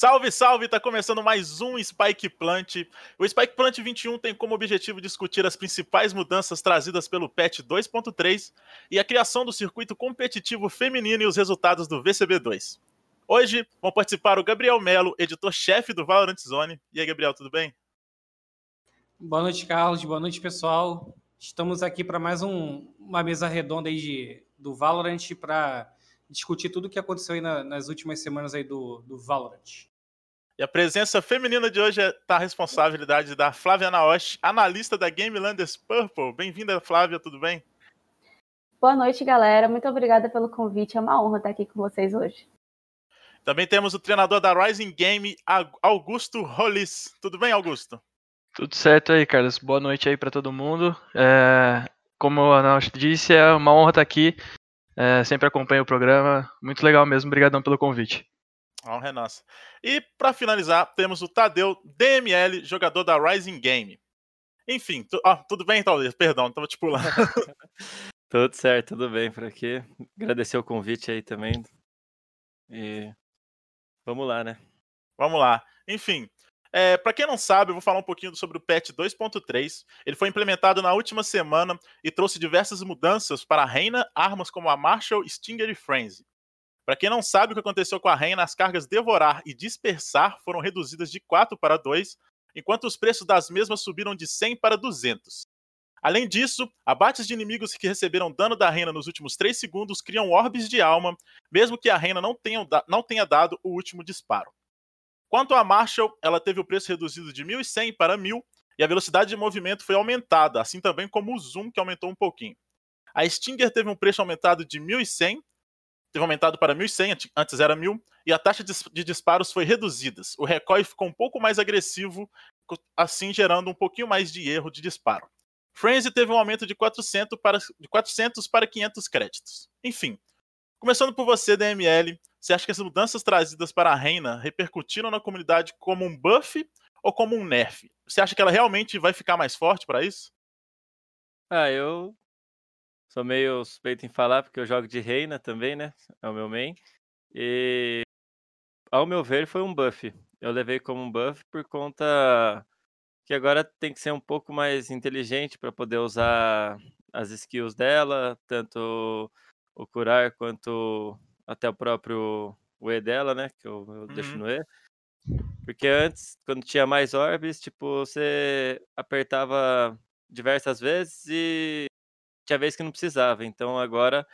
Salve, salve! Tá começando mais um Spike Plant. O Spike Plant 21 tem como objetivo discutir as principais mudanças trazidas pelo patch 2.3 e a criação do circuito competitivo feminino e os resultados do VCB2. Hoje vão participar o Gabriel Melo, editor-chefe do Valorant Zone. E aí, Gabriel, tudo bem? Boa noite, Carlos. Boa noite, pessoal. Estamos aqui para mais um, uma mesa redonda aí de, do Valorant para discutir tudo o que aconteceu aí na, nas últimas semanas aí do, do Valorant. E a presença feminina de hoje está é, a responsabilidade da Flávia Naoshi, analista da Game Landers Purple. Bem-vinda, Flávia, tudo bem? Boa noite, galera. Muito obrigada pelo convite. É uma honra estar aqui com vocês hoje. Também temos o treinador da Rising Game, Augusto Rolis. Tudo bem, Augusto? Tudo certo aí, Carlos. Boa noite aí para todo mundo. É, como a Naoshi disse, é uma honra estar aqui é, sempre acompanho o programa. Muito legal mesmo. Obrigadão pelo convite. Honra é nossa. E para finalizar, temos o Tadeu DML, jogador da Rising Game. Enfim, tu, tudo bem, Tadeu? Perdão, estava te pulando. tudo certo, tudo bem por aqui. Agradecer o convite aí também. E vamos lá, né? Vamos lá. Enfim, é, para quem não sabe, eu vou falar um pouquinho sobre o patch 2.3. Ele foi implementado na última semana e trouxe diversas mudanças para a Reina, armas como a Marshall, Stinger e Frenzy. Para quem não sabe o que aconteceu com a Reina, as cargas Devorar e Dispersar foram reduzidas de 4 para 2, enquanto os preços das mesmas subiram de 100 para 200. Além disso, abates de inimigos que receberam dano da Reina nos últimos 3 segundos criam orbes de alma, mesmo que a Reina não tenha, não tenha dado o último disparo. Quanto à Marshall, ela teve o preço reduzido de 1.100 para 1.000 e a velocidade de movimento foi aumentada, assim também como o zoom, que aumentou um pouquinho. A Stinger teve um preço aumentado de 1.100, teve aumentado para 1.100, antes era 1.000, e a taxa de disparos foi reduzida. O recoil ficou um pouco mais agressivo, assim gerando um pouquinho mais de erro de disparo. Frenzy teve um aumento de 400 para, de 400 para 500 créditos. Enfim, começando por você, DML, você acha que as mudanças trazidas para a Reina repercutiram na comunidade como um buff ou como um nerf? Você acha que ela realmente vai ficar mais forte para isso? Ah, eu sou meio suspeito em falar, porque eu jogo de Reina também, né? É o meu main. E ao meu ver foi um buff. Eu levei como um buff por conta que agora tem que ser um pouco mais inteligente para poder usar as skills dela, tanto o curar quanto até o próprio o E dela, né? Que eu, eu uhum. deixo no E. Porque antes, quando tinha mais orbes, tipo, você apertava diversas vezes e tinha vez que não precisava. Então agora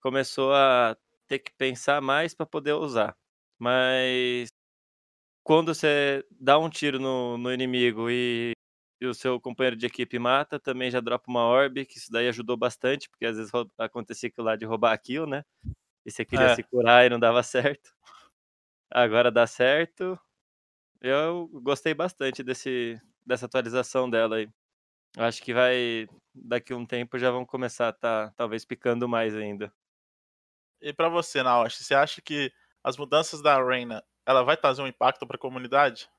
começou a ter que pensar mais para poder usar. Mas quando você dá um tiro no, no inimigo e, e, o seu companheiro de equipe mata, também já dropa uma orb, que isso daí ajudou bastante, porque às vezes acontecia aquilo lá de roubar a kill, né? E você queria é. se curar e não dava certo. Agora dá certo. Eu gostei bastante desse, dessa atualização dela aí. Acho que vai. Daqui a um tempo já vão começar a tá, talvez picando mais ainda. E para você, Naoshi, você acha que as mudanças da Reina ela vai trazer um impacto para a comunidade?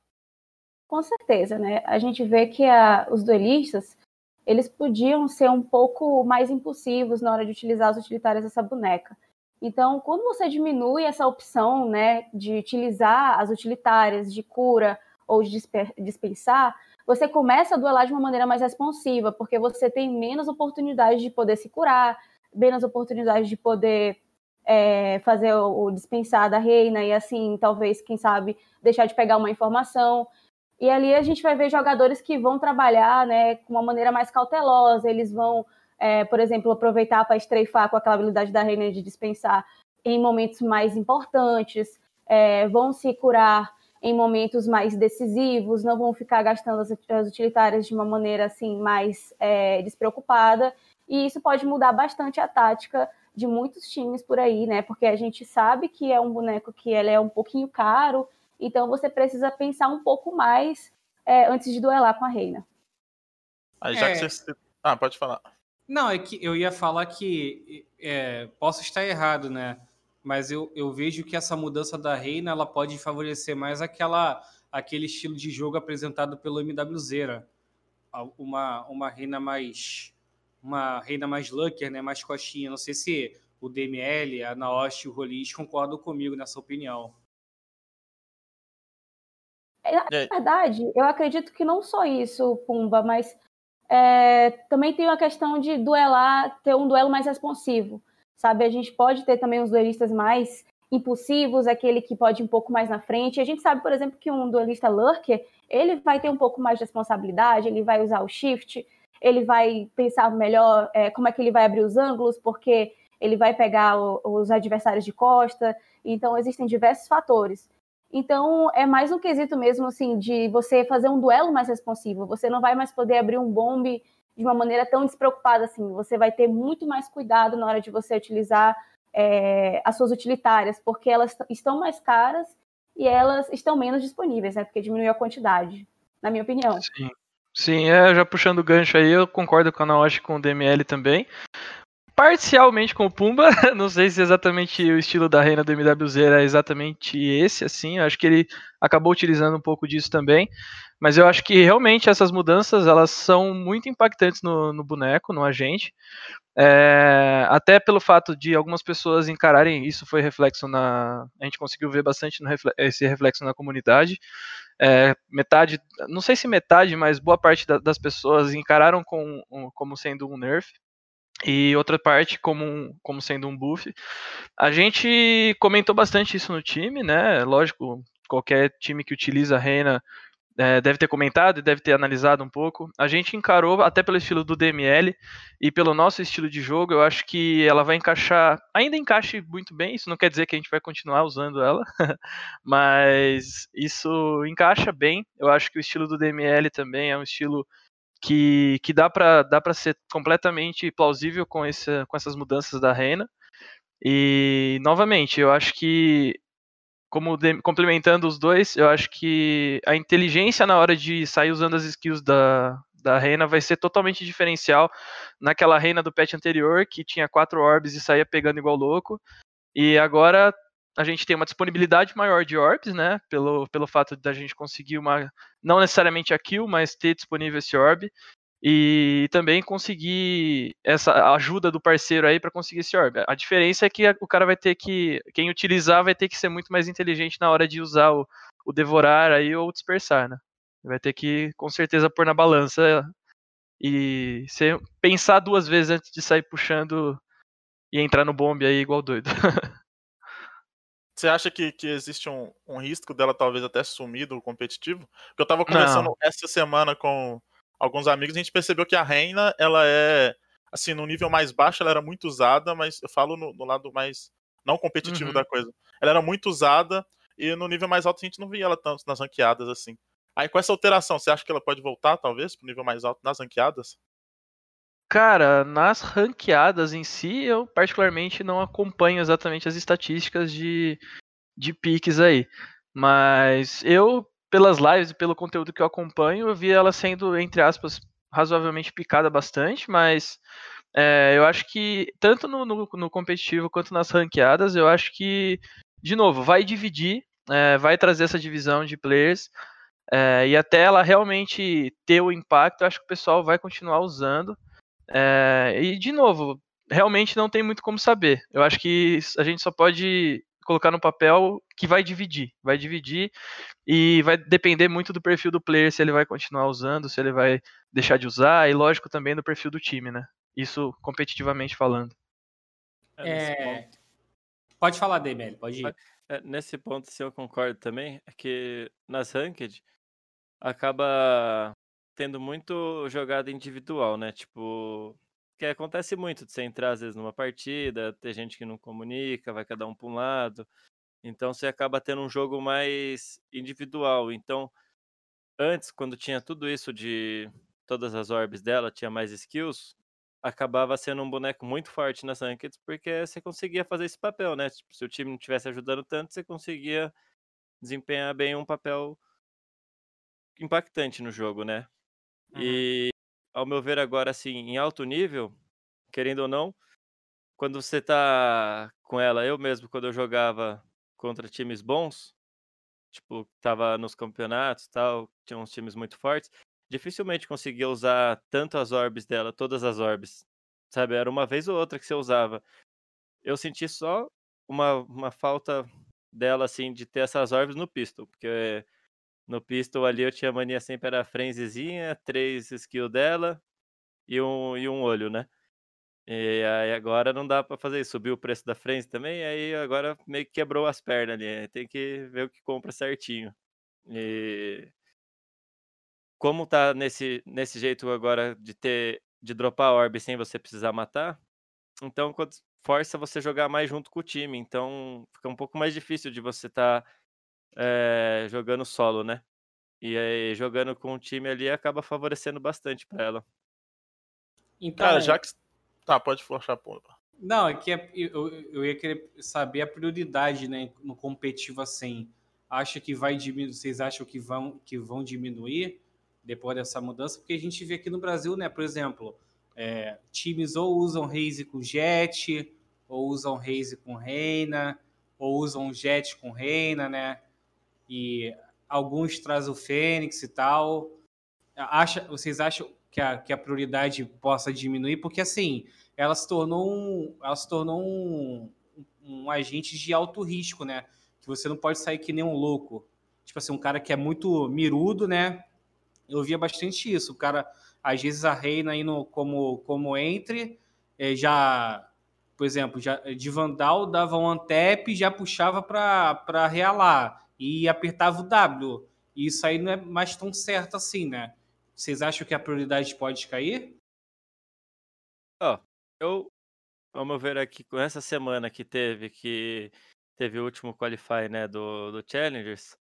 Com certeza, né? A gente vê que a, os duelistas eles podiam ser um pouco mais impulsivos na hora de utilizar as utilitárias dessa boneca. Então, quando você diminui essa opção né, de utilizar as utilitárias de cura ou de dispensar, você começa a duelar de uma maneira mais responsiva, porque você tem menos oportunidade de poder se curar, menos oportunidade de poder é, fazer o, dispensar da reina e assim, talvez, quem sabe, deixar de pegar uma informação. E ali a gente vai ver jogadores que vão trabalhar né, com uma maneira mais cautelosa, eles vão é, por exemplo, aproveitar para estreifar com aquela habilidade da reina de dispensar em momentos mais importantes, é, vão se curar em momentos mais decisivos, não vão ficar gastando as, as utilitárias de uma maneira assim mais é, despreocupada, e isso pode mudar bastante a tática de muitos times por aí, né? Porque a gente sabe que é um boneco que ele é um pouquinho caro, então você precisa pensar um pouco mais é, antes de duelar com a reina. Aí já que é. você. Ah, pode falar. Não, é que eu ia falar que é, posso estar errado, né? Mas eu, eu vejo que essa mudança da reina ela pode favorecer mais aquela, aquele estilo de jogo apresentado pelo MWZera. Uma, uma reina mais uma reina mais lucker, né? Mais coxinha. Não sei se o DML, a Naoshi e o Rolis concordam comigo nessa opinião. Na verdade, eu acredito que não só isso, Pumba, mas é, também tem uma questão de duelar, ter um duelo mais responsivo, sabe? A gente pode ter também os duelistas mais impulsivos, aquele que pode ir um pouco mais na frente. A gente sabe, por exemplo, que um duelista lurker, ele vai ter um pouco mais de responsabilidade, ele vai usar o shift, ele vai pensar melhor é, como é que ele vai abrir os ângulos, porque ele vai pegar o, os adversários de costa. Então, existem diversos fatores. Então, é mais um quesito mesmo, assim, de você fazer um duelo mais responsivo. Você não vai mais poder abrir um bombe de uma maneira tão despreocupada assim. Você vai ter muito mais cuidado na hora de você utilizar é, as suas utilitárias, porque elas estão mais caras e elas estão menos disponíveis, né? Porque diminuiu a quantidade, na minha opinião. Sim. Sim, é, já puxando o gancho aí, eu concordo com a Naoshi com o DML também parcialmente com o Pumba. Não sei se exatamente o estilo da reina do MWZ era exatamente esse, assim. Eu acho que ele acabou utilizando um pouco disso também. Mas eu acho que realmente essas mudanças elas são muito impactantes no, no boneco, no agente. É, até pelo fato de algumas pessoas encararem isso foi reflexo na. A gente conseguiu ver bastante esse reflexo na comunidade. É, metade, não sei se metade, mas boa parte da, das pessoas encararam com, como sendo um nerf e outra parte como, como sendo um buff. A gente comentou bastante isso no time, né? Lógico, qualquer time que utiliza a Reina é, deve ter comentado e deve ter analisado um pouco. A gente encarou, até pelo estilo do DML e pelo nosso estilo de jogo, eu acho que ela vai encaixar, ainda encaixe muito bem. Isso não quer dizer que a gente vai continuar usando ela, mas isso encaixa bem. Eu acho que o estilo do DML também é um estilo que, que dá para dá ser completamente plausível com, esse, com essas mudanças da Reina. E, novamente, eu acho que, como de, complementando os dois, eu acho que a inteligência na hora de sair usando as skills da, da Reina vai ser totalmente diferencial naquela Reina do patch anterior, que tinha quatro orbs e saía pegando igual louco. E agora a gente tem uma disponibilidade maior de orbs, né? Pelo, pelo fato da gente conseguir uma. Não necessariamente a kill, mas ter disponível esse orb. E também conseguir essa ajuda do parceiro aí para conseguir esse orb. A diferença é que o cara vai ter que. Quem utilizar vai ter que ser muito mais inteligente na hora de usar o, o devorar aí ou dispersar, né? Vai ter que, com certeza, pôr na balança e ser, pensar duas vezes antes de sair puxando e entrar no bombe aí igual doido. Você acha que, que existe um, um risco dela talvez até sumir do competitivo? Porque eu tava conversando Não. essa semana com alguns amigos e a gente percebeu que a Reina, ela é, assim, no nível mais baixo ela era muito usada, mas eu falo no, no lado mais não competitivo uhum. da coisa. Ela era muito usada e no nível mais alto a gente não via ela tanto nas ranqueadas assim. Aí com essa alteração, você acha que ela pode voltar, talvez, pro nível mais alto nas ranqueadas? Cara, nas ranqueadas em si, eu particularmente não acompanho exatamente as estatísticas de, de piques aí. Mas eu, pelas lives e pelo conteúdo que eu acompanho, eu vi ela sendo, entre aspas, razoavelmente picada bastante, mas é, eu acho que, tanto no, no, no, competitivo quanto nas ranqueadas, eu acho que, de novo, vai dividir, é, vai trazer essa divisão de players, é, e até ela realmente ter o impacto, eu acho que o pessoal vai continuar usando. É, e, de novo, realmente não tem muito como saber. Eu acho que a gente só pode colocar no papel que vai dividir. Vai dividir e vai depender muito do perfil do player, se ele vai continuar usando, se ele vai deixar de usar, e lógico também do perfil do time, né? Isso competitivamente falando. É... é pode falar, DML, pode ir. É, nesse ponto, se eu concordo também, é que nas ranked acaba tendo muito jogada individual, né? Tipo, que acontece muito de você entrar às vezes numa partida, ter gente que não comunica, vai cada um para um lado. Então você acaba tendo um jogo mais individual. Então, antes, quando tinha tudo isso de todas as orbes dela, tinha mais skills, acabava sendo um boneco muito forte nas rankeds, porque você conseguia fazer esse papel, né? Tipo, se o time não estivesse ajudando tanto, você conseguia desempenhar bem um papel impactante no jogo, né? Uhum. E, ao meu ver, agora, assim, em alto nível, querendo ou não, quando você tá com ela, eu mesmo, quando eu jogava contra times bons, tipo, tava nos campeonatos tal, tinha uns times muito fortes, dificilmente conseguia usar tanto as orbes dela, todas as orbes, sabe? Era uma vez ou outra que você usava. Eu senti só uma, uma falta dela, assim, de ter essas orbes no pistol, porque No pistol ali eu tinha mania sempre era a frenzezinha, três skill dela e um, e um olho, né? E aí agora não dá pra fazer isso. Subiu o preço da frenzy também, aí agora meio que quebrou as pernas ali. Tem que ver o que compra certinho. E como tá nesse, nesse jeito agora de ter de dropar orb sem você precisar matar, então força você jogar mais junto com o time. Então fica um pouco mais difícil de você estar tá, é, jogando solo, né? E aí jogando com o time ali acaba favorecendo bastante para ela. Então, Cara, já que. Tá, pode forçar a ponta. Não, é que é, eu, eu ia querer saber a prioridade né, no competitivo assim. Acha que vai diminuir? Vocês acham que vão, que vão diminuir depois dessa mudança? Porque a gente vê aqui no Brasil, né, por exemplo, é, times ou usam Raze com Jet, ou usam Raze com Reina, ou usam Jet com Reina, né? E alguns trazem o Fênix e tal. Acha, vocês acham que a, que a prioridade possa diminuir? Porque assim, ela se tornou um, ela se tornou um, um agente de alto risco, né? Que você não pode sair que nem um louco. Tipo assim, um cara que é muito mirudo, né? Eu via bastante isso. O cara às vezes a Reina indo como, como entre, é, já, por exemplo, já, de Vandal dava um antep e já puxava para realar e apertava o W. E isso aí não é mais tão certo assim, né? Vocês acham que a prioridade pode cair? Ó, oh, eu, vamos ver aqui, com essa semana que teve, que teve o último qualify, né, do, do Challengers,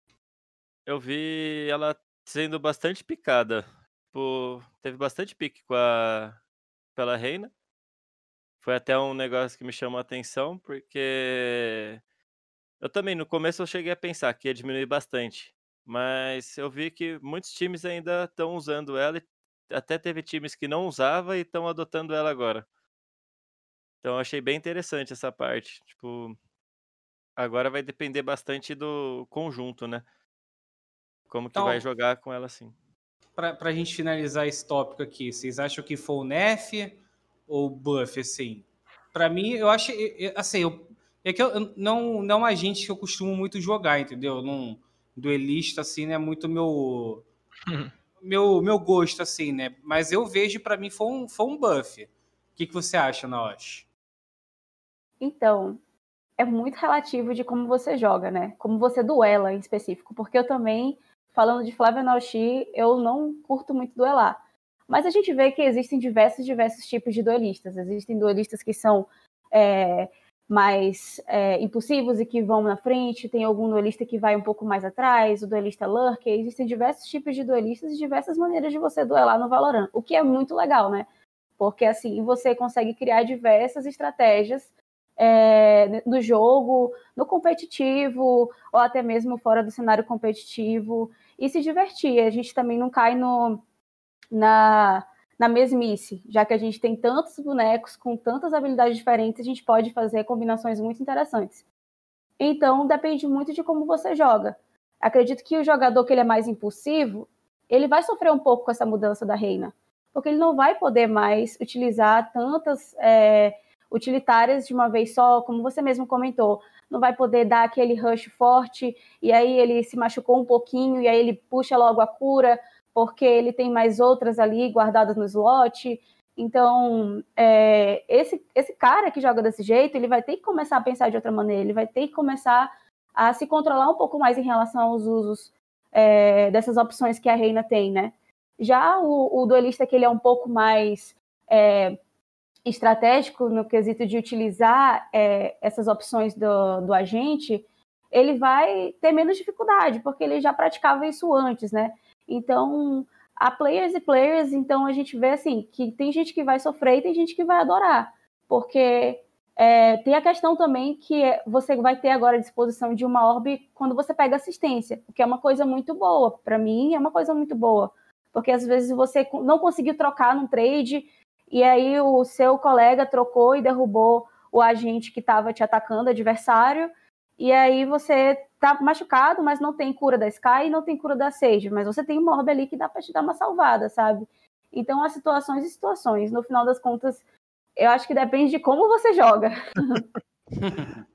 eu vi ela sendo bastante picada tipo, teve bastante pique com a pela Reina. Foi até um negócio que me chamou a atenção, porque eu também no começo eu cheguei a pensar que ia diminuir bastante, mas eu vi que muitos times ainda estão usando ela e até teve times que não usava e estão adotando ela agora. Então eu achei bem interessante essa parte, tipo, agora vai depender bastante do conjunto, né? Como que então, vai jogar com ela assim para a gente finalizar esse tópico aqui, vocês acham que foi o Nef ou o Buff, assim? Para mim, eu acho, assim, eu, é que eu não, não é gente que eu costumo muito jogar, entendeu? Num duelista, assim, né, muito meu, meu, meu gosto, assim, né? Mas eu vejo, para mim, foi um, foi um buff. O que, que você acha, Naosh? Então, é muito relativo de como você joga, né? Como você duela em específico, porque eu também falando de Flávia Naoshi, eu não curto muito duelar. Mas a gente vê que existem diversos, diversos tipos de duelistas. Existem duelistas que são é, mais é, impulsivos e que vão na frente, tem algum duelista que vai um pouco mais atrás, o duelista lurker. Existem diversos tipos de duelistas e diversas maneiras de você duelar no Valorant, o que é muito legal, né? Porque assim você consegue criar diversas estratégias é, no jogo, no competitivo, ou até mesmo fora do cenário competitivo, e se divertir. A gente também não cai no, na, na mesmice, já que a gente tem tantos bonecos com tantas habilidades diferentes, a gente pode fazer combinações muito interessantes. Então, depende muito de como você joga. Acredito que o jogador que ele é mais impulsivo, ele vai sofrer um pouco com essa mudança da reina, porque ele não vai poder mais utilizar tantas é, utilitárias de uma vez só, como você mesmo comentou, não vai poder dar aquele rush forte e aí ele se machucou um pouquinho e aí ele puxa logo a cura porque ele tem mais outras ali guardadas no slot. Então, é, esse, esse cara que joga desse jeito, ele vai ter que começar a pensar de outra maneira, ele vai ter que começar a se controlar um pouco mais em relação aos usos é, dessas opções que a Reina tem, né? Já o, o duelista que ele é um pouco mais é, estratégico no quesito de utilizar é, essas opções do, do agente, ele vai ter menos dificuldade, porque ele já praticava isso antes, né? Então, há players e players, então a gente vê assim, que tem gente que vai sofrer e tem gente que vai adorar, porque é, tem a questão também que você vai ter agora a disposição de uma orb quando você pega assistência, o que é uma coisa muito boa. Para mim, é uma coisa muito boa. Porque às vezes você não conseguiu trocar num trade e aí o seu colega trocou e derrubou o agente que estava te atacando, adversário, e aí você tá machucado, mas não tem cura da Sky e não tem cura da Sage, mas você tem uma orbe ali que dá para te dar uma salvada, sabe? Então, há situações e situações. No final das contas, eu acho que depende de como você joga.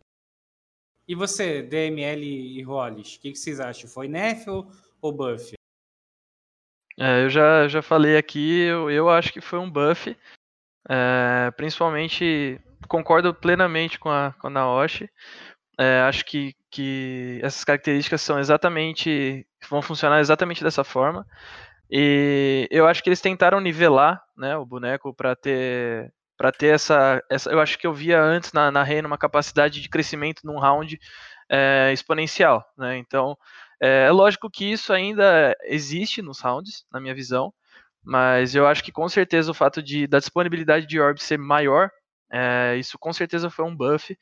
e você, DML e Rollis, o que, que, vocês acham? Foi Nef ou, ou buff? É, eu já, já falei aqui, eu, eu acho que foi um buff. É, principalmente, concordo plenamente com a, com a Naoshi. É, acho que, que essas características são exatamente. vão funcionar exatamente dessa forma. E eu acho que eles tentaram nivelar né, o boneco para ter para ter essa, essa. Eu acho que eu via antes na, na Reina uma capacidade de crescimento num round é, exponencial. Né? Então, é, é lógico que isso ainda existe nos rounds, na minha visão, mas eu acho que com certeza o fato de, da disponibilidade de orb ser maior, é, isso com certeza foi um buff.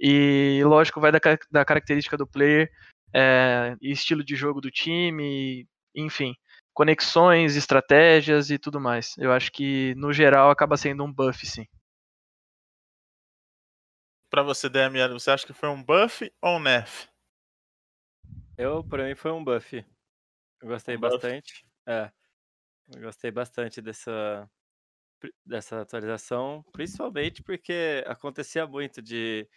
E lógico, vai da, da característica do player, é, e estilo de jogo do time, enfim, conexões, estratégias e tudo mais. Eu acho que no geral acaba sendo um buff, sim. Para você, DML, você acha que foi um buff ou um nerf? Eu, para mim, foi um buff. Eu gostei um bastante. Buff. É. Eu gostei bastante dessa, dessa atualização, principalmente porque acontecia muito de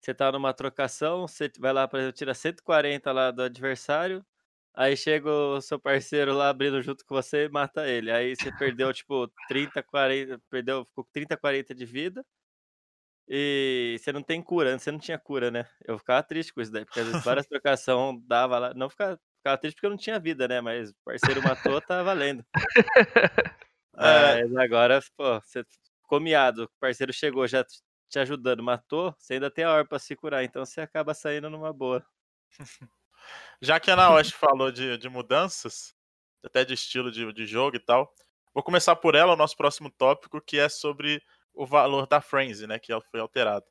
você tá numa trocação, você vai lá, por exemplo, tira 140 lá do adversário, aí chega o seu parceiro lá abrindo junto com você e mata ele. Aí você perdeu, tipo, 30, 40, perdeu, ficou com 30, 40 de vida. E você não tem cura, você não tinha cura, né? Eu ficava triste com isso daí, porque às vezes várias trocação dava lá, não ficava, ficava triste porque eu não tinha vida, né? Mas o parceiro matou, tá valendo. É. Mas agora, pô, você ficou miado, o parceiro chegou já te ajudando, matou, você ainda tem a hora pra se curar, então você acaba saindo numa boa. Já que a Naoshi falou de, de mudanças, até de estilo de, de jogo e tal, vou começar por ela, o nosso próximo tópico, que é sobre o valor da Frenzy, né, que foi alterado.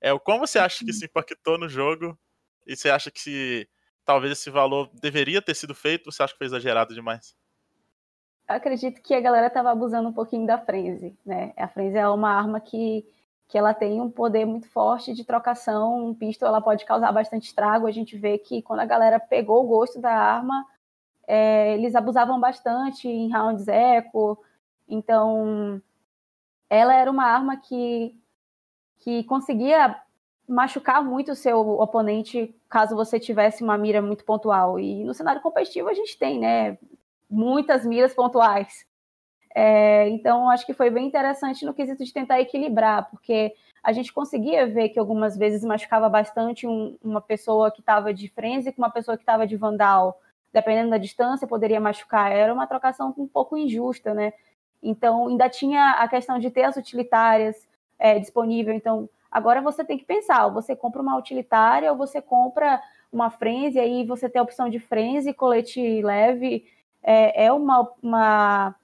É, como você acha que isso impactou no jogo? E você acha que se, talvez esse valor deveria ter sido feito, ou você acha que foi exagerado demais? Eu acredito que a galera estava abusando um pouquinho da Frenzy, né? A Frenzy é uma arma que que ela tem um poder muito forte de trocação. Um pistol ela pode causar bastante estrago. A gente vê que quando a galera pegou o gosto da arma, é, eles abusavam bastante em rounds eco. Então, ela era uma arma que, que conseguia machucar muito o seu oponente caso você tivesse uma mira muito pontual. E no cenário competitivo a gente tem, né? Muitas miras pontuais. É, então, acho que foi bem interessante no quesito de tentar equilibrar, porque a gente conseguia ver que algumas vezes machucava bastante um, uma pessoa que estava de frenzy com uma pessoa que estava de vandal. Dependendo da distância, poderia machucar. Era uma trocação um pouco injusta, né? Então, ainda tinha a questão de ter as utilitárias é, disponível. Então, agora você tem que pensar: você compra uma utilitária ou você compra uma frenzy, aí você tem a opção de frenzy, colete leve. É, é uma, uma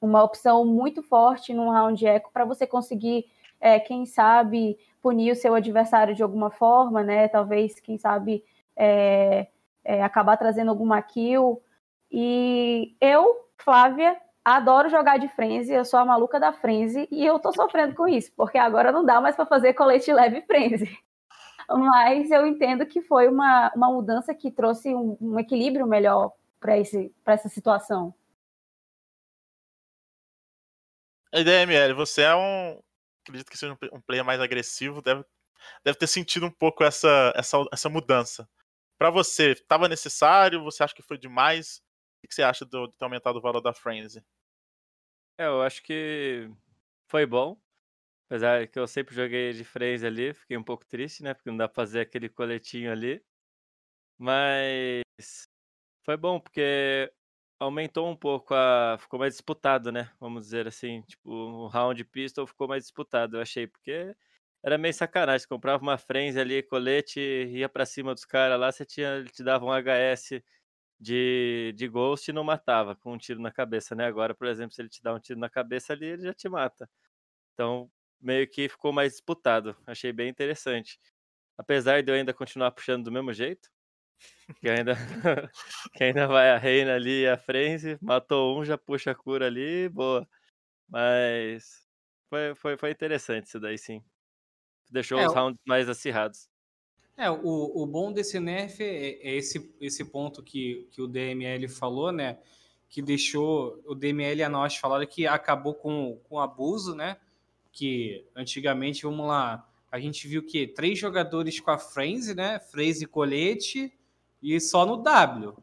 uma opção muito forte num round eco para você conseguir, é, quem sabe, punir o seu adversário de alguma forma, né? Talvez, quem sabe, é, é, acabar trazendo alguma kill. E eu, Flávia, adoro jogar de frenzy, eu sou a maluca da frenzy e eu tô sofrendo com isso, porque agora não dá mais para fazer colete leve frenzy. Mas eu entendo que foi uma, uma mudança que trouxe um, um equilíbrio melhor para essa situação. A DML, você é um. Acredito que seja um player mais agressivo, deve, deve ter sentido um pouco essa, essa, essa mudança. Para você, estava necessário? Você acha que foi demais? O que você acha do, de ter aumentado o valor da Frenzy? É, eu acho que foi bom. Apesar que eu sempre joguei de Frenzy ali, fiquei um pouco triste, né? Porque não dá pra fazer aquele coletinho ali. Mas foi bom, porque aumentou um pouco a. Ficou mais disputado, né? Vamos dizer assim. Tipo, o round pistol ficou mais disputado, eu achei, porque era meio sacanagem. Comprava uma frenzy ali, colete, ia para cima dos caras lá, você tinha, te dava um HS de, de ghost e não matava com um tiro na cabeça, né? Agora, por exemplo, se ele te dá um tiro na cabeça ali, ele já te mata. Então, meio que ficou mais disputado. Achei bem interessante. Apesar de eu ainda continuar puxando do mesmo jeito, que ainda, que ainda vai a reina ali e a Frenzy, matou um, já puxa a cura ali, boa. Mas foi, foi, foi interessante isso daí, sim. Deixou é, os rounds mais acirrados. É, o, o bom desse nerf é, é, esse, esse ponto que, que o DML falou, né? Que deixou o DML e a nós falaram que acabou com, com abuso, né? Que antigamente, vamos lá, a gente viu que três jogadores com a Frenzy, né? Frenzy colete, e só no W.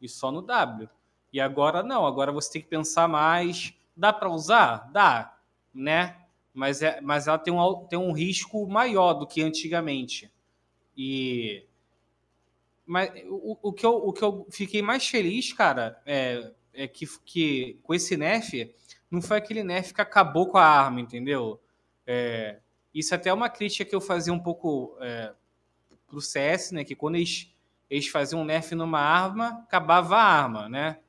e só no W. E agora não, agora você tem que pensar mais. Dá para usar? Dá, né? Mas, é, mas ela tem um, tem um risco maior do que antigamente. E. Mas o, o, que, eu, o que eu fiquei mais feliz, cara, é, é que, que com esse nerf, não foi aquele nerf que acabou com a arma, entendeu? É, isso até é uma crítica que eu fazia um pouco é, pro CS, né? Que quando eles, eles faziam um nerf numa arma, acabava a arma, né?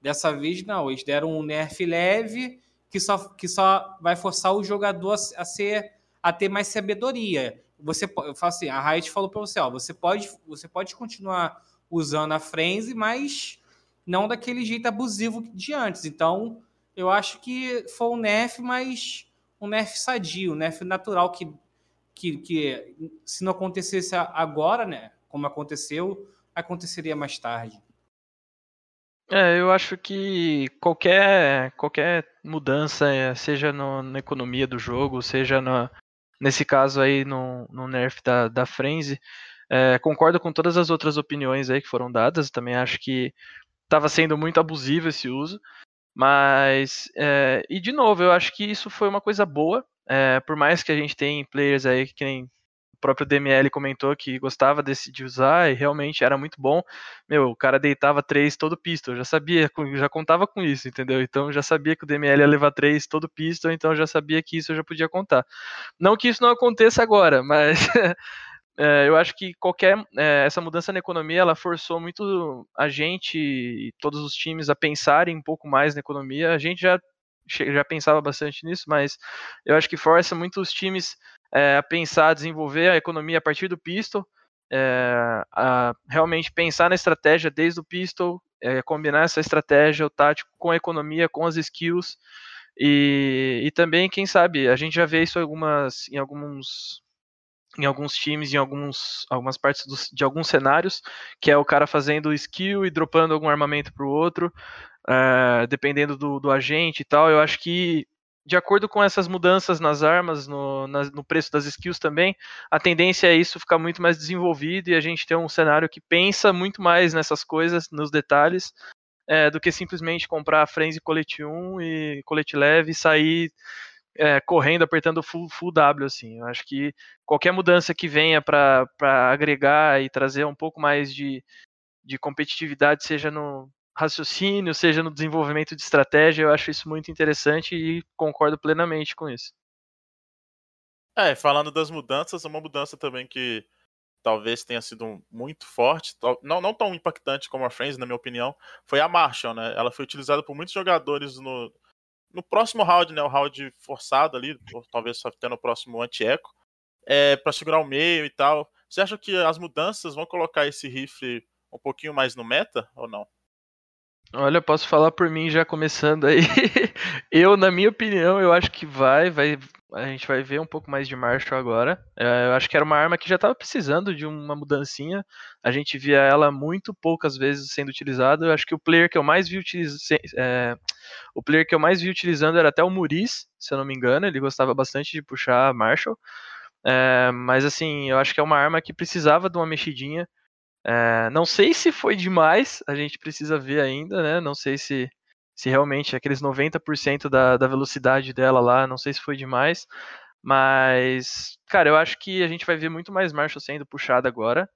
Dessa vez, não. Eles deram um nerf leve que só, que só vai forçar o jogador a, ser a ter mais sabedoria. Você eu falo assim, a Riot falou para você, ó, você pode você pode continuar usando a frenzy, mas não daquele jeito abusivo de antes. Então, eu acho que foi um nerf, mas um nerf sadio, um nerf natural que, que, que se não acontecesse agora, né, como aconteceu, aconteceria mais tarde. É, eu acho que qualquer, qualquer mudança, é, seja no, na economia do jogo, seja nesse caso aí no, no nerf da, da Frenzy, é, concordo com todas as outras opiniões aí que foram dadas, também acho que estava sendo muito abusivo esse uso, mas, é, e de novo, eu acho que isso foi uma coisa boa, é, por mais que a gente tenha players aí que nem o próprio DML comentou que gostava desse, de usar e realmente era muito bom. Meu, o cara deitava três todo pistol, já sabia, já contava com isso, entendeu? Então já sabia que o DML ia levar três todo pistol, então já sabia que isso eu já podia contar. Não que isso não aconteça agora, mas é, eu acho que qualquer é, essa mudança na economia ela forçou muito a gente e todos os times a pensarem um pouco mais na economia. A gente já já pensava bastante nisso, mas eu acho que força muito os times é, a pensar, desenvolver a economia a partir do pistol, é, realmente pensar na estratégia desde o pistol, é, combinar essa estratégia, o tático com a economia, com as skills, e, e também, quem sabe, a gente já vê isso algumas, em alguns em alguns times, em alguns, algumas partes de alguns cenários, que é o cara fazendo skill e dropando algum armamento para o outro, uh, dependendo do, do agente e tal. Eu acho que de acordo com essas mudanças nas armas, no, na, no preço das skills também, a tendência é isso ficar muito mais desenvolvido e a gente ter um cenário que pensa muito mais nessas coisas, nos detalhes, é, do que simplesmente comprar Frenzy colete 1 e colete leve e sair é, correndo, apertando full, full W, assim. Eu acho que qualquer mudança que venha para agregar e trazer um pouco mais de, de competitividade, seja no, raciocínio, seja no desenvolvimento de estratégia, eu acho isso muito interessante e concordo plenamente com isso. É, falando das mudanças, uma mudança também que talvez tenha sido muito forte, não, não tão impactante como a Friends, na minha opinião, foi a Marshall, né? Ela foi utilizada por muitos jogadores no, no próximo round, né? O round forçado ali, ou talvez até no próximo anti-eco, é, para segurar o meio e tal. Você acha que as mudanças vão colocar esse rifle um pouquinho mais no meta ou não? Olha, posso falar por mim já começando aí. eu, na minha opinião, eu acho que vai, vai, a gente vai ver um pouco mais de Marshall agora. É, eu acho que era uma arma que já estava precisando de uma mudancinha. A gente via ela muito poucas vezes sendo utilizada. Eu acho que o player que eu mais vi utilizando, é, o player que eu mais vi utilizando era até o Muris, se eu não me engano. Ele gostava bastante de puxar Marshall. É, mas assim, eu acho que é uma arma que precisava de uma mexidinha. É, não sei se foi demais, a gente precisa ver ainda, né? Não sei se, se realmente aqueles 90% da, da velocidade dela lá, não sei se foi demais. Mas, cara, eu acho que a gente vai ver muito mais Marshall sendo puxada agora.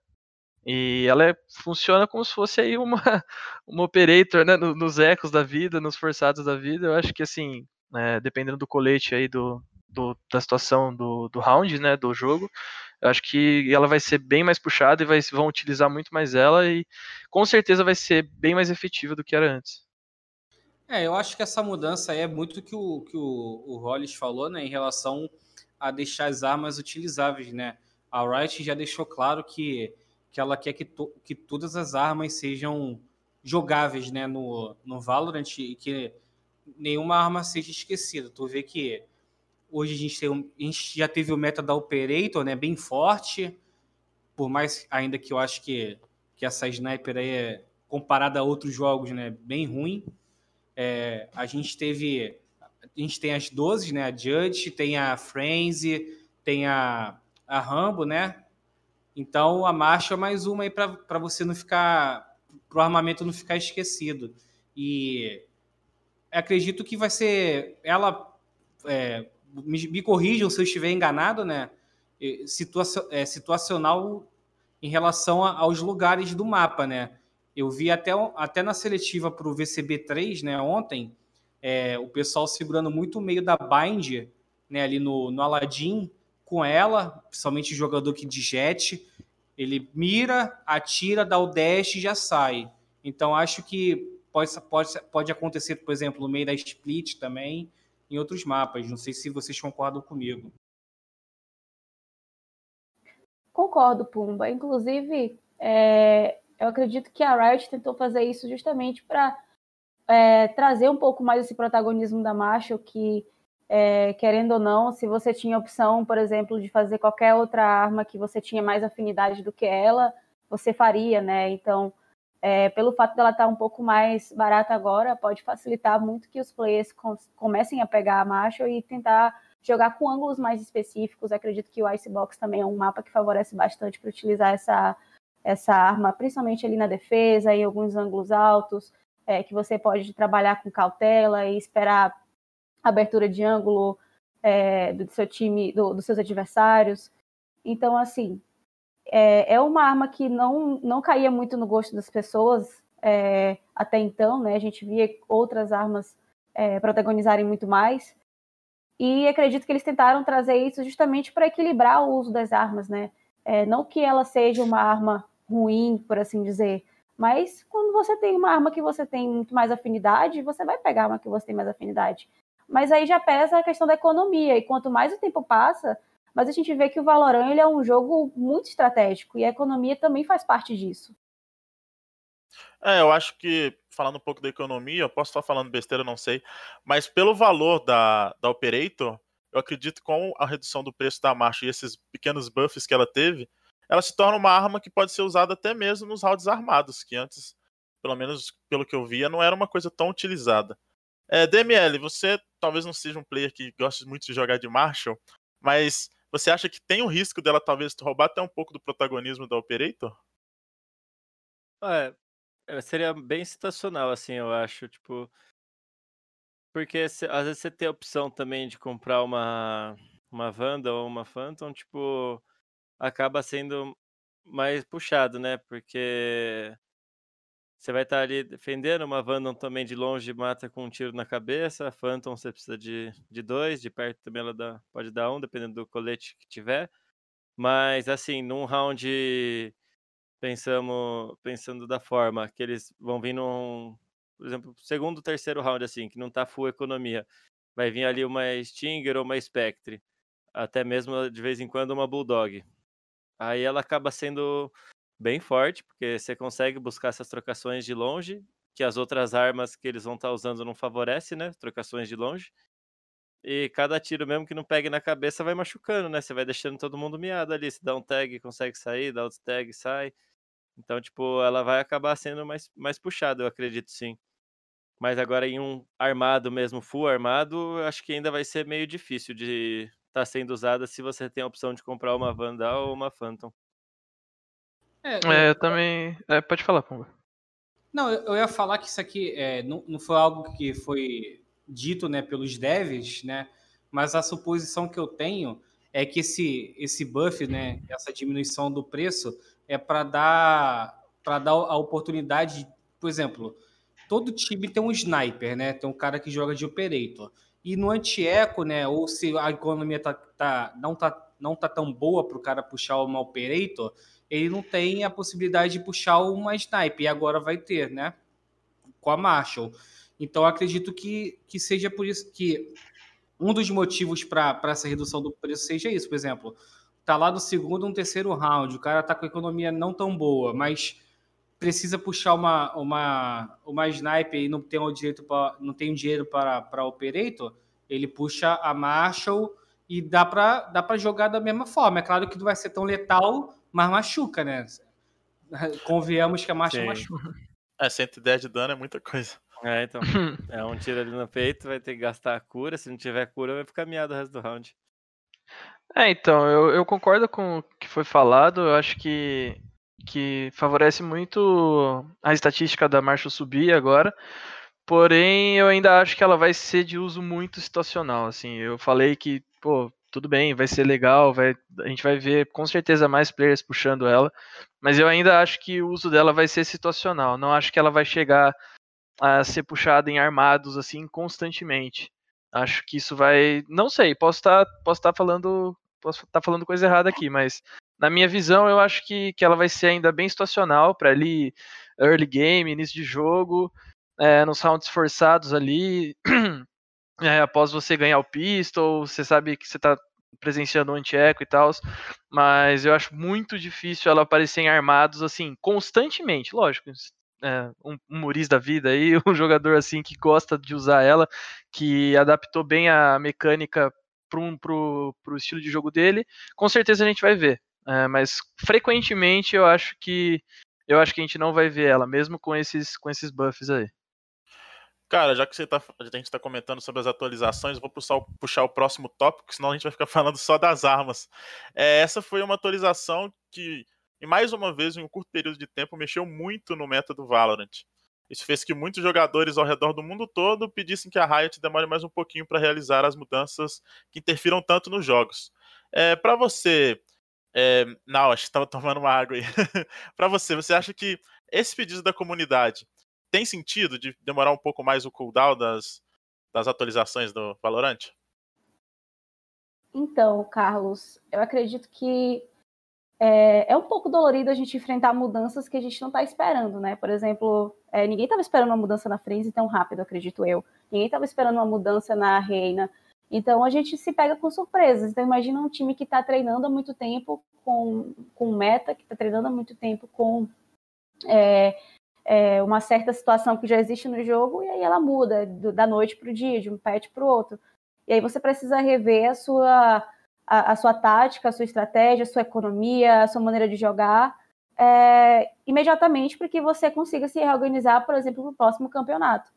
E ela é, funciona como se fosse aí uma, uma operator, né? Nos ecos da vida, nos forçados da vida. Eu acho que assim, é, dependendo do colete aí do, do, da situação do, do round, né? Do jogo, eu acho que ela vai ser bem mais puxada e vai, vão utilizar muito mais ela e com certeza vai ser bem mais efetiva do que era antes. É, eu acho que essa mudança é muito que o que o, o Hollis falou, né, em relação a deixar as armas utilizáveis, né? A Riot já deixou claro que, que ela quer que, to, que todas as armas sejam jogáveis, né, no, no Valorant e que nenhuma arma seja esquecida. Tu vê que Hoje a gente, tem a gente já teve o meta da Operator, né, bem forte, por mais ainda que eu acho que, que essa sniper aí é, comparada a outros jogos, né, bem ruim. É, a gente teve, a gente tem as 12, né, a Judge, tem a Frenzy, tem a, a Rambo, né, então a marcha é mais uma aí para você não ficar para o armamento não ficar esquecido. E acredito que vai ser. Ela. É, me, me corrijam se eu estiver enganado, né? Situa é, situacional em relação a, aos lugares do mapa, né? Eu vi até, até na seletiva para o VCB3, né, ontem, é, o pessoal segurando muito o meio da bind, né, ali no, no Aladdin, com ela, principalmente o jogador que de jet, ele mira, atira, dá o dash e já sai. Então acho que pode, pode, pode acontecer, por exemplo, no meio da split também, em outros mapas. Não sei se vocês concordam comigo. Concordo, Pumba. Inclusive, é, eu acredito que a Riot tentou fazer isso justamente para é, trazer um pouco mais esse protagonismo da Marshall, que, é, querendo ou não, se você tinha opção, por exemplo, de fazer qualquer outra arma que você tinha mais afinidade do que ela, você faria, né? Então, é, pelo fato dela estar um pouco mais barata agora, pode facilitar muito que os players comecem a pegar a Marshall e tentar jogar com ângulos mais específicos. Acredito que o Icebox também é um mapa que favorece bastante para utilizar essa, essa arma, principalmente ali na defesa, em alguns ângulos altos, é, que você pode trabalhar com cautela e esperar abertura de ângulo é, do seu time, do, dos seus adversários. Então, assim, é, é, uma arma que não, não caía muito no gosto das pessoas é, até então, né? A gente via outras armas é, protagonizarem muito mais. E acredito que eles tentaram trazer isso justamente para equilibrar o uso das armas, né? É, não que ela seja uma arma ruim, por assim dizer, mas quando você tem uma arma que você tem muito mais afinidade, você vai pegar uma que você tem mais afinidade. Mas aí já pesa a questão da economia, e quanto mais o tempo passa, mais a gente vê que o Valorant ele é um jogo muito estratégico, e a economia também faz parte disso. É, eu acho que, falando um pouco da economia, eu posso estar falando besteira, não sei, mas pelo valor da, da Operator, eu acredito que com a redução do preço da marcha e esses pequenos buffs que ela teve, ela se torna uma arma que pode ser usada até mesmo nos rounds armados, que antes, pelo menos pelo que eu via, não era uma coisa tão utilizada. É, DML, você talvez não seja um player que goste muito de jogar de Marshall, mas você acha que tem o risco dela talvez roubar até um pouco do protagonismo da Operator? É, é, seria bem situacional, assim, eu acho, tipo. Porque às vezes você tem a opção também de comprar uma, uma Wanda ou uma Phantom, tipo, acaba sendo mais puxado, né? Porque você vai estar ali defendendo, uma Wanda também de longe mata com um tiro na cabeça, Phantom você precisa de, de dois, de perto também ela dá, pode dar um, dependendo do colete que tiver. Mas, assim, num round pensamos, pensando da forma que eles vão vir num, por exemplo, segundo, terceiro round, assim, que não tá full economia. Vai vir ali uma Stinger ou uma Spectre. Até mesmo, de vez em quando, uma Bulldog. Aí ela acaba sendo bem forte, porque você consegue buscar essas trocações de longe, que as outras armas que eles vão estar tá usando não favorece, né? Trocações de longe. E cada tiro mesmo que não pegue na cabeça vai machucando, né? Você vai deixando todo mundo miado ali. Se dá um tag, consegue sair, dá outro tag, sai. Então, tipo, ela vai acabar sendo mais, mais puxada, eu acredito sim. Mas agora em um armado mesmo, full armado, acho que ainda vai ser meio difícil de estar tá sendo usada se você tem a opção de comprar uma Vandal ou uma Phantom. É, eu, é, eu também. É, pode falar, Pumba. Não, eu ia falar que isso aqui é, não, não foi algo que foi dito né, pelos devs, né? Mas a suposição que eu tenho é que esse, esse buff, né, essa diminuição do preço, é para dar para dar a oportunidade, por exemplo, todo time tem um sniper, né? Tem um cara que joga de operator. E no anti-eco, né, ou se a economia tá, tá, não, tá, não tá tão boa para o cara puxar uma operator, ele não tem a possibilidade de puxar uma sniper. E agora vai ter, né? Com a Marshall. Então acredito que, que seja por isso que um dos motivos para essa redução do preço seja isso, por exemplo tá lá no segundo ou terceiro round, o cara tá com a economia não tão boa, mas precisa puxar uma, uma, uma sniper e não tem o direito pra, não tem dinheiro para para operator, ele puxa a Marshall e dá para dá para jogar da mesma forma. É claro que não vai ser tão letal, mas machuca, né? Convenhamos que a Marshall Sim. machuca. É, 110 de dano é muita coisa. É, então. é um tiro ali no peito, vai ter que gastar a cura. Se não tiver cura, vai ficar miado o resto do round. É, então, eu, eu concordo com o que foi falado. Eu acho que que favorece muito a estatística da Marshall subir agora. Porém, eu ainda acho que ela vai ser de uso muito situacional. Assim, eu falei que, pô, tudo bem, vai ser legal, vai, a gente vai ver com certeza mais players puxando ela, mas eu ainda acho que o uso dela vai ser situacional. Não acho que ela vai chegar a ser puxada em armados assim constantemente. Acho que isso vai, não sei, posso estar, posso estar falando, posso estar falando coisa errada aqui, mas na minha visão eu acho que, que ela vai ser ainda bem situacional para ali early game, início de jogo, é, nos rounds forçados ali. É, após você ganhar o pistol, você sabe que você está presenciando um anti-eco e tal, mas eu acho muito difícil ela aparecer em armados assim, constantemente, lógico, é, um, um Muris da vida aí, um jogador assim que gosta de usar ela, que adaptou bem a mecânica para um, pro, pro estilo de jogo dele, com certeza a gente vai ver. É, mas frequentemente eu acho que eu acho que a gente não vai ver ela, mesmo com esses, com esses buffs aí. Cara, já que você tá, a gente está comentando sobre as atualizações, vou puxar o, puxar o, próximo tópico, senão a gente vai ficar falando só das armas. É, essa foi uma atualização que, e mais uma vez, em um curto período de tempo, mexeu muito no meta do Valorant. Isso fez que muitos jogadores ao redor do mundo todo pedissem que a Riot demore mais um pouquinho para realizar as mudanças que interfiram tanto nos jogos. É, para você, é, não, acho que estava tomando uma água aí. para você, você acha que esse pedido da comunidade tem sentido de demorar um pouco mais o cooldown das, das atualizações do Valorant? Então, Carlos, eu acredito que é, é, um pouco dolorido a gente enfrentar mudanças que a gente não está esperando, né? Por exemplo, é, ninguém estava esperando uma mudança na Frenzy tão rápido, acredito eu. Ninguém estava esperando uma mudança na Reina. Então a gente se pega com surpresas. Então imagina um time que está treinando há muito tempo com, com meta, que está treinando há muito tempo com é, é, uma certa situação que já existe no jogo e aí ela muda do, da noite para o dia, de um patch para o outro. E aí você precisa rever a sua, a, a, sua tática, a sua estratégia, a sua economia, a sua maneira de jogar é, imediatamente para que você consiga se reorganizar, por exemplo, para o próximo campeonato.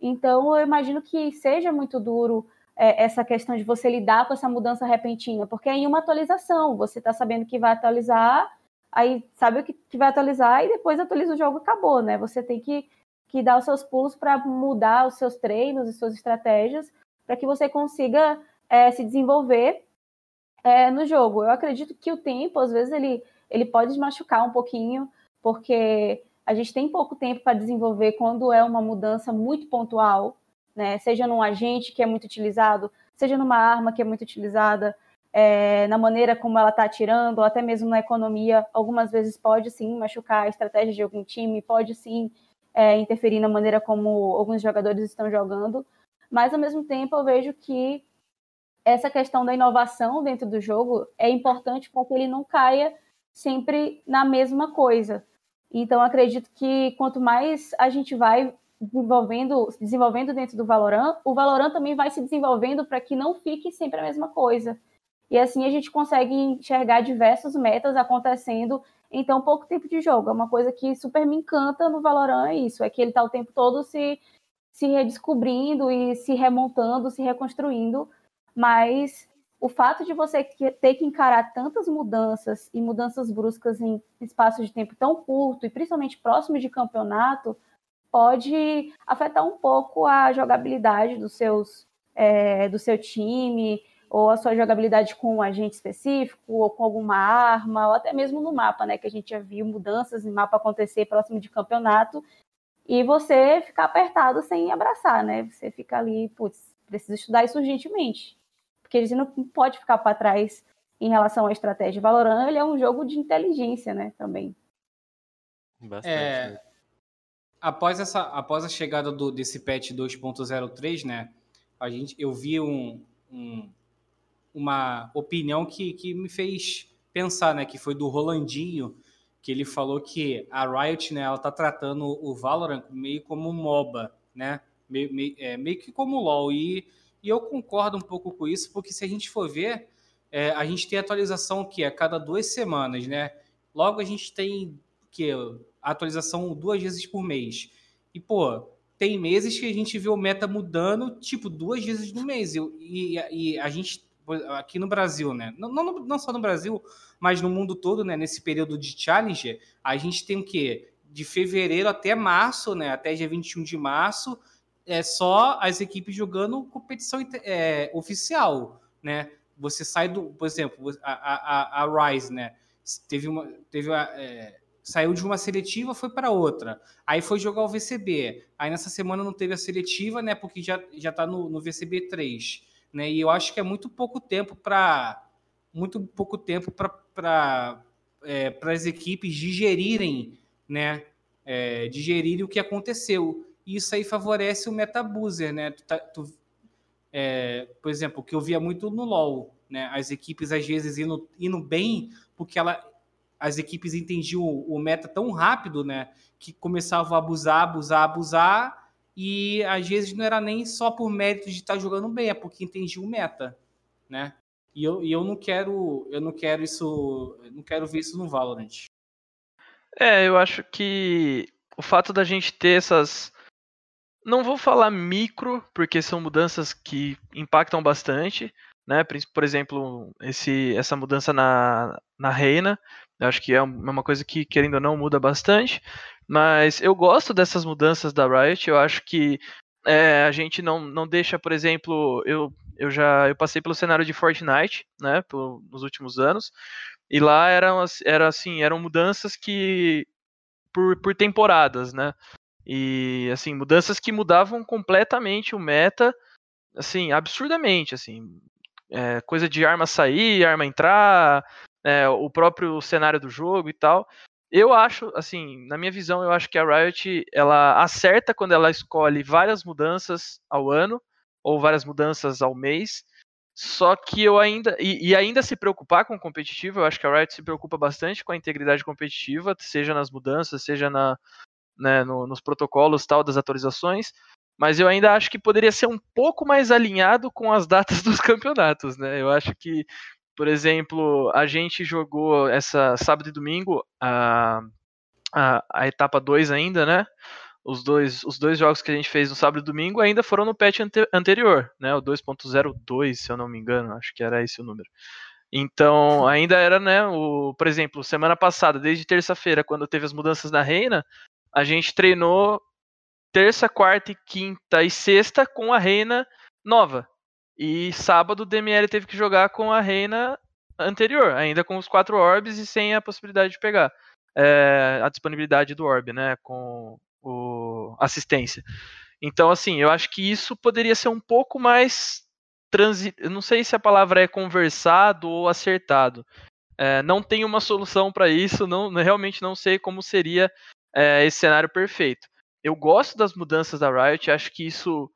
Então eu imagino que seja muito duro é, essa questão de você lidar com essa mudança repentina, porque é em uma atualização, você está sabendo que vai atualizar aí sabe o que, que vai atualizar e depois atualiza o jogo e acabou, né? Você tem que, que dar os seus pulos para mudar os seus treinos e suas estratégias para que você consiga é, se desenvolver é, no jogo. Eu acredito que o tempo, às vezes, ele, ele pode machucar um pouquinho, porque a gente tem pouco tempo para desenvolver quando é uma mudança muito pontual, né? Seja num agente que é muito utilizado, seja numa arma que é muito utilizada, é, na maneira como ela está atirando, ou até mesmo na economia, algumas vezes pode sim machucar a estratégia de algum time, pode sim é, interferir na maneira como alguns jogadores estão jogando, mas ao mesmo tempo eu vejo que essa questão da inovação dentro do jogo é importante para que ele não caia sempre na mesma coisa. Então acredito que quanto mais a gente vai desenvolvendo, desenvolvendo dentro do Valorant, o Valorant também vai se desenvolvendo para que não fique sempre a mesma coisa. E assim a gente consegue enxergar diversos metas acontecendo em tão pouco tempo de jogo. É uma coisa que super me encanta no Valorant, é isso, é que ele está o tempo todo se, se redescobrindo e se remontando, se reconstruindo, mas o fato de você ter que encarar tantas mudanças e mudanças bruscas em espaço de tempo tão curto e principalmente próximo de campeonato pode afetar um pouco a jogabilidade dos seus é, do seu time ou a sua jogabilidade com um agente específico, ou com alguma arma, ou até mesmo no mapa, né? Que a gente já viu mudanças em mapa acontecer próximo de campeonato, e você ficar apertado sem abraçar, né? Você fica ali, putz, precisa estudar isso urgentemente. Porque ele não pode ficar para trás em relação à estratégia. Valorant ele é um jogo de inteligência, né? Também. Bastante. É, né? após, essa, após a chegada do, desse patch 2.03, né? A gente, eu vi um, um, uma opinião que, que me fez pensar, né? Que foi do Rolandinho, que ele falou que a Riot, né? Ela tá tratando o Valorant meio como MOBA, né? Meio, meio, é, meio que como LoL. E, e eu concordo um pouco com isso, porque se a gente for ver, é, a gente tem atualização que é cada duas semanas, né? Logo a gente tem que atualização duas vezes por mês. E, pô, tem meses que a gente vê o meta mudando, tipo, duas vezes no mês. E, e, e a gente aqui no Brasil, né? Não, não, não só no Brasil, mas no mundo todo, né? Nesse período de Challenger, a gente tem o quê? De fevereiro até março, né? Até dia 21 de março, é só as equipes jogando competição é, oficial, né? Você sai do, por exemplo, a, a, a Rise, né? Teve uma, teve uma, é, saiu de uma seletiva, foi para outra. Aí foi jogar o VCB. Aí nessa semana não teve a seletiva, né? Porque já já está no, no VCB 3, né? E eu acho que é muito pouco tempo para muito pouco tempo para é, para as equipes digerirem, né? É, digerirem o que aconteceu. E isso aí favorece o metabuser, né? Tu, tá, tu, é, por exemplo, que eu via muito no LoL, né? As equipes às vezes indo, indo bem porque ela, as equipes entendiam o, o meta tão rápido, né? Que começavam a abusar, abusar, abusar e às vezes não era nem só por mérito de estar jogando bem, é porque entendiam o meta, né? E eu, e eu não quero, eu não quero isso, não quero ver isso no Valorant. É, eu acho que o fato da gente ter essas não vou falar micro, porque são mudanças que impactam bastante, né? Por exemplo, esse, essa mudança na, na Reina, acho que é, é uma coisa que, querendo ou não, muda bastante. Mas eu gosto dessas mudanças da Riot. Eu acho que é, a gente não, não deixa, por exemplo, eu, eu já eu passei pelo cenário de Fortnite, né, por, nos últimos anos, e lá eram, era assim, eram mudanças que por, por temporadas, né? E assim, mudanças que mudavam completamente o meta, assim, absurdamente, assim, é, coisa de arma sair, arma entrar, é, o próprio cenário do jogo e tal. Eu acho, assim, na minha visão, eu acho que a Riot ela acerta quando ela escolhe várias mudanças ao ano ou várias mudanças ao mês. Só que eu ainda e, e, ainda se preocupar com o competitivo, eu acho que a Riot se preocupa bastante com a integridade competitiva, seja nas mudanças, seja na, né, no, nos protocolos tal das atualizações. Mas eu ainda acho que poderia ser um pouco mais alinhado com as datas dos campeonatos, né? Eu acho que por exemplo, a gente jogou essa sábado e domingo a, a, a etapa 2 ainda, né? Os dois, os dois jogos que a gente fez no sábado e domingo ainda foram no patch ante, anterior, né? O 2.02, se eu não me engano, acho que era esse o número. Então, ainda era, né, o, por exemplo, semana passada, desde terça-feira, quando teve as mudanças na Reina, a gente treinou terça, quarta e quinta e sexta com a Reina nova. E sábado o DML teve que jogar com a reina anterior, ainda com os quatro orbs e sem a possibilidade de pegar é, a disponibilidade do orb, né? Com o assistência. Então, assim, eu acho que isso poderia ser um pouco mais transi... não sei se a palavra é conversado ou acertado. É, não tem uma solução para isso, não, realmente não sei como seria é, esse cenário perfeito. Eu gosto das mudanças da Riot, acho que isso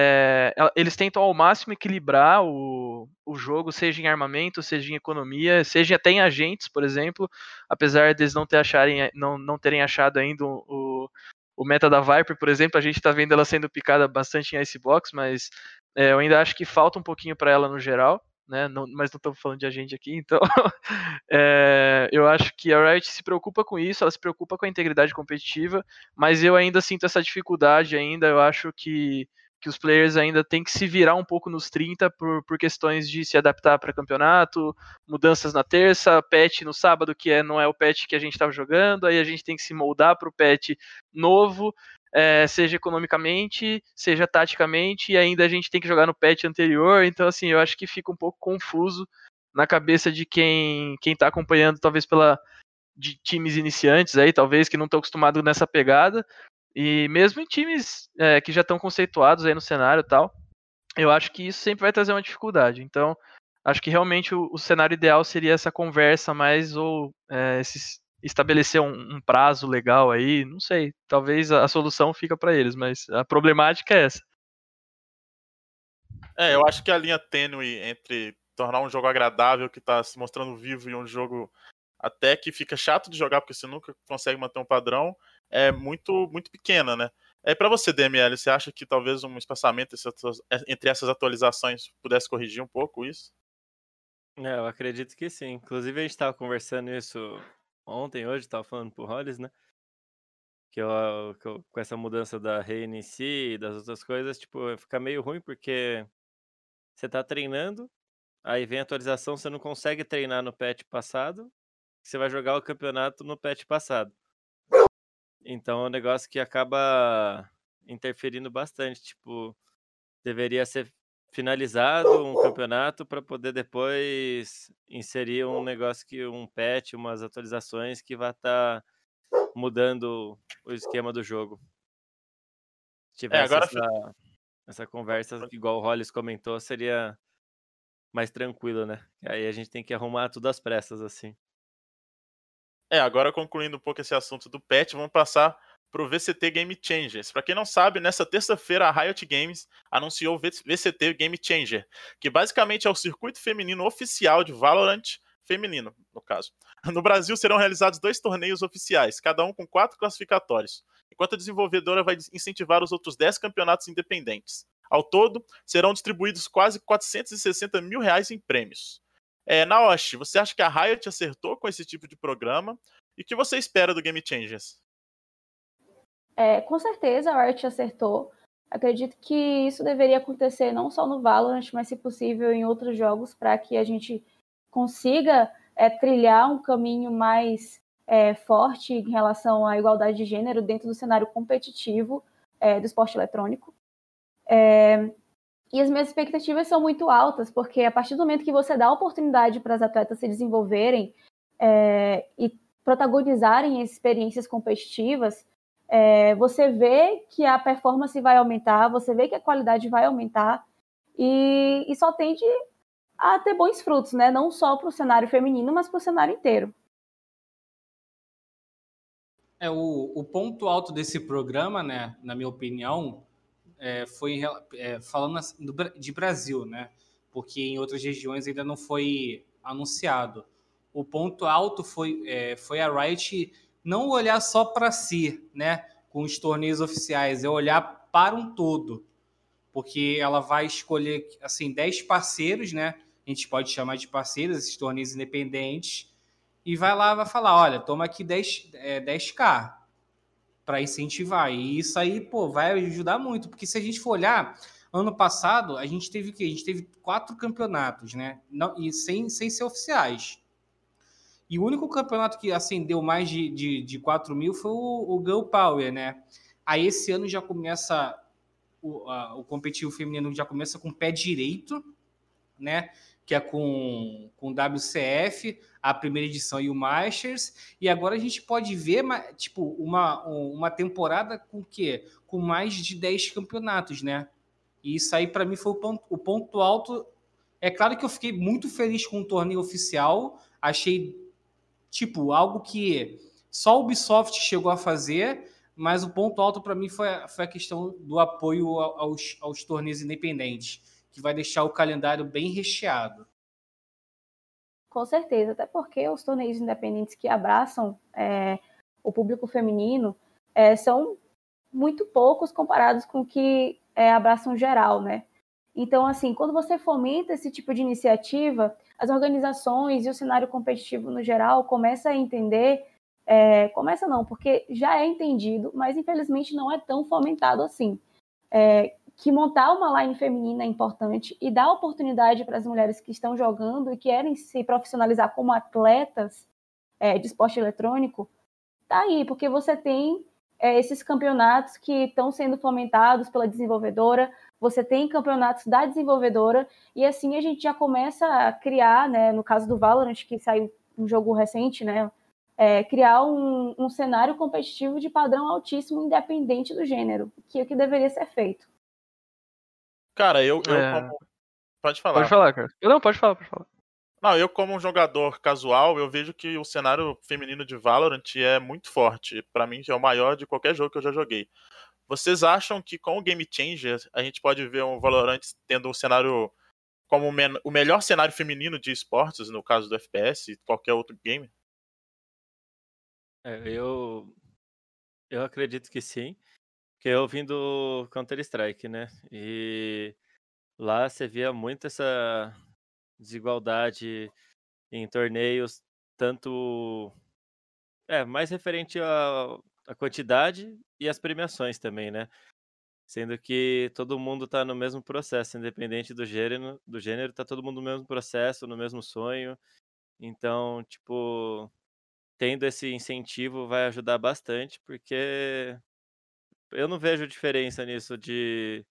é, eles tentam ao máximo equilibrar o, o jogo, seja em armamento, seja em economia, seja até em agentes, por exemplo, apesar deles não, ter acharem, não, não terem achado ainda o, o meta da Viper, por exemplo, a gente está vendo ela sendo picada bastante em Icebox, mas é, eu ainda acho que falta um pouquinho para ela no geral. Né, não, mas não estamos falando de agente aqui, então é, eu acho que a Riot se preocupa com isso, ela se preocupa com a integridade competitiva, mas eu ainda sinto essa dificuldade ainda, eu acho que que os players ainda têm que se virar um pouco nos 30 por, por questões de se adaptar para campeonato, mudanças na terça, patch no sábado, que é, não é o patch que a gente estava jogando, aí a gente tem que se moldar para o patch novo, é, seja economicamente, seja taticamente, e ainda a gente tem que jogar no patch anterior, então assim, eu acho que fica um pouco confuso na cabeça de quem quem está acompanhando, talvez pela de times iniciantes aí, talvez que não estão acostumados nessa pegada, e mesmo em times é, que já estão conceituados aí no cenário e tal, eu acho que isso sempre vai trazer uma dificuldade. Então, acho que realmente o, o cenário ideal seria essa conversa mais ou é, esse, estabelecer um, um, prazo legal aí, não sei. Talvez a, a solução fica para eles, mas a problemática é essa. É, eu acho que a linha tênue entre tornar um jogo agradável que está se mostrando vivo e um jogo até que fica chato de jogar porque você nunca consegue manter um padrão é muito muito pequena, né? É para você, DML, você acha que talvez um espaçamento entre essas atualizações pudesse corrigir um pouco isso? É, eu acredito que sim. Inclusive a gente estava conversando isso ontem, hoje, estava falando pro Hollis, né? Que, eu, que eu, com essa mudança da Reine em si e das outras coisas, tipo, fica meio ruim porque você tá treinando, aí vem a atualização, você não consegue treinar no patch passado, você vai jogar o campeonato no patch passado. Então é um negócio que acaba interferindo bastante, tipo, deveria ser finalizado um campeonato para poder depois inserir um negócio que um patch, umas atualizações que vai estar tá mudando o esquema do jogo. Se É, tivesse agora essa, essa conversa, igual o Hollis comentou, seria mais tranquilo, né? Aí a gente tem que arrumar tudo às pressas, assim. É, agora concluindo um pouco esse assunto do patch, vamos passar para o VCT Game Changers. Para quem não sabe, nessa terça-feira a Riot Games anunciou o VCT Game Changer, que basicamente é o circuito feminino oficial de Valorant feminino, no caso. No Brasil serão realizados dois torneios oficiais, cada um com quatro classificatórios, enquanto a desenvolvedora vai incentivar os outros 10 campeonatos independentes. Ao todo, serão distribuídos quase 460 mil reais em prêmios. É, Naoshi, você acha que a Riot acertou com esse tipo de programa? E o que você espera do Game Changers? É, com certeza a Riot acertou. Acredito que isso deveria acontecer não só no Valorant, mas, se possível, em outros jogos, para que a gente consiga é, trilhar um caminho mais é, forte em relação à igualdade de gênero dentro do cenário competitivo é, do esporte eletrônico. E as minhas expectativas são muito altas, porque a partir do momento que você dá a oportunidade para as atletas se desenvolverem é, e protagonizarem experiências competitivas, é, você vê que a performance vai aumentar, você vê que a qualidade vai aumentar, e, e só tende a ter bons frutos, né? Não só para o cenário feminino, mas para o cenário inteiro. É, o, o ponto alto desse programa, né, na minha opinião, é, foi é, falando de Brasil, né? Porque em outras regiões ainda não foi anunciado. O ponto alto foi, é, foi a Riot não olhar só para si, né? Com os torneios oficiais, é olhar para um todo. Porque ela vai escolher, assim, 10 parceiros, né? A gente pode chamar de parceiros, esses torneios independentes. E vai lá vai falar, olha, toma aqui 10, é, 10k para incentivar. E isso aí, pô, vai ajudar muito, porque se a gente for olhar, ano passado a gente teve o quê? A gente teve quatro campeonatos, né? Não, e sem, sem ser oficiais. E o único campeonato que acendeu mais de, de, de 4 mil foi o, o Girl Power, né? Aí esse ano já começa o, a, o competitivo feminino já começa com o pé direito, né? Que é com, com WCF, a primeira edição e o Masters. E agora a gente pode ver, tipo, uma, uma temporada com o quê? Com mais de 10 campeonatos, né? E isso aí, para mim, foi o ponto, o ponto alto. É claro que eu fiquei muito feliz com o torneio oficial. Achei, tipo, algo que só Ubisoft chegou a fazer. Mas o ponto alto para mim foi, foi a questão do apoio aos, aos torneios independentes, que vai deixar o calendário bem recheado. Com certeza, até porque os torneios independentes que abraçam é, o público feminino é, são muito poucos comparados com o que é, abraçam geral, né? Então, assim, quando você fomenta esse tipo de iniciativa, as organizações e o cenário competitivo no geral começa a entender, é, começa não, porque já é entendido, mas infelizmente não é tão fomentado assim. É, que montar uma line feminina é importante e dar oportunidade para as mulheres que estão jogando e querem se profissionalizar como atletas é, de esporte eletrônico, tá aí, porque você tem é, esses campeonatos que estão sendo fomentados pela desenvolvedora, você tem campeonatos da desenvolvedora, e assim a gente já começa a criar, né, no caso do Valorant, que saiu um jogo recente, né, é, criar um, um cenário competitivo de padrão altíssimo, independente do gênero, que é o que deveria ser feito. Cara, eu, eu É. como... Pode falar. Pode falar, cara. Não, pode falar, pode falar. Não, eu como um jogador casual, eu vejo que o cenário feminino de Valorant é muito forte. Pra mim, é o maior de qualquer jogo que eu já joguei. Vocês acham que com o Game Changer a gente pode ver um Valorant tendo um cenário como o, men- o melhor cenário feminino de esportes, no caso do FPS e qualquer outro game? É, eu, eu acredito que sim, porque eu vim do Counter-Strike, né? E lá você via muito essa desigualdade em torneios, tanto. É, mais referente à à quantidade e às premiações também, né? sendo que todo mundo está no mesmo processo, independente do gênero, do gênero, tá todo mundo no mesmo processo, no mesmo sonho. Então, tipo, tendo esse incentivo vai ajudar bastante, porque eu não vejo diferença nisso de,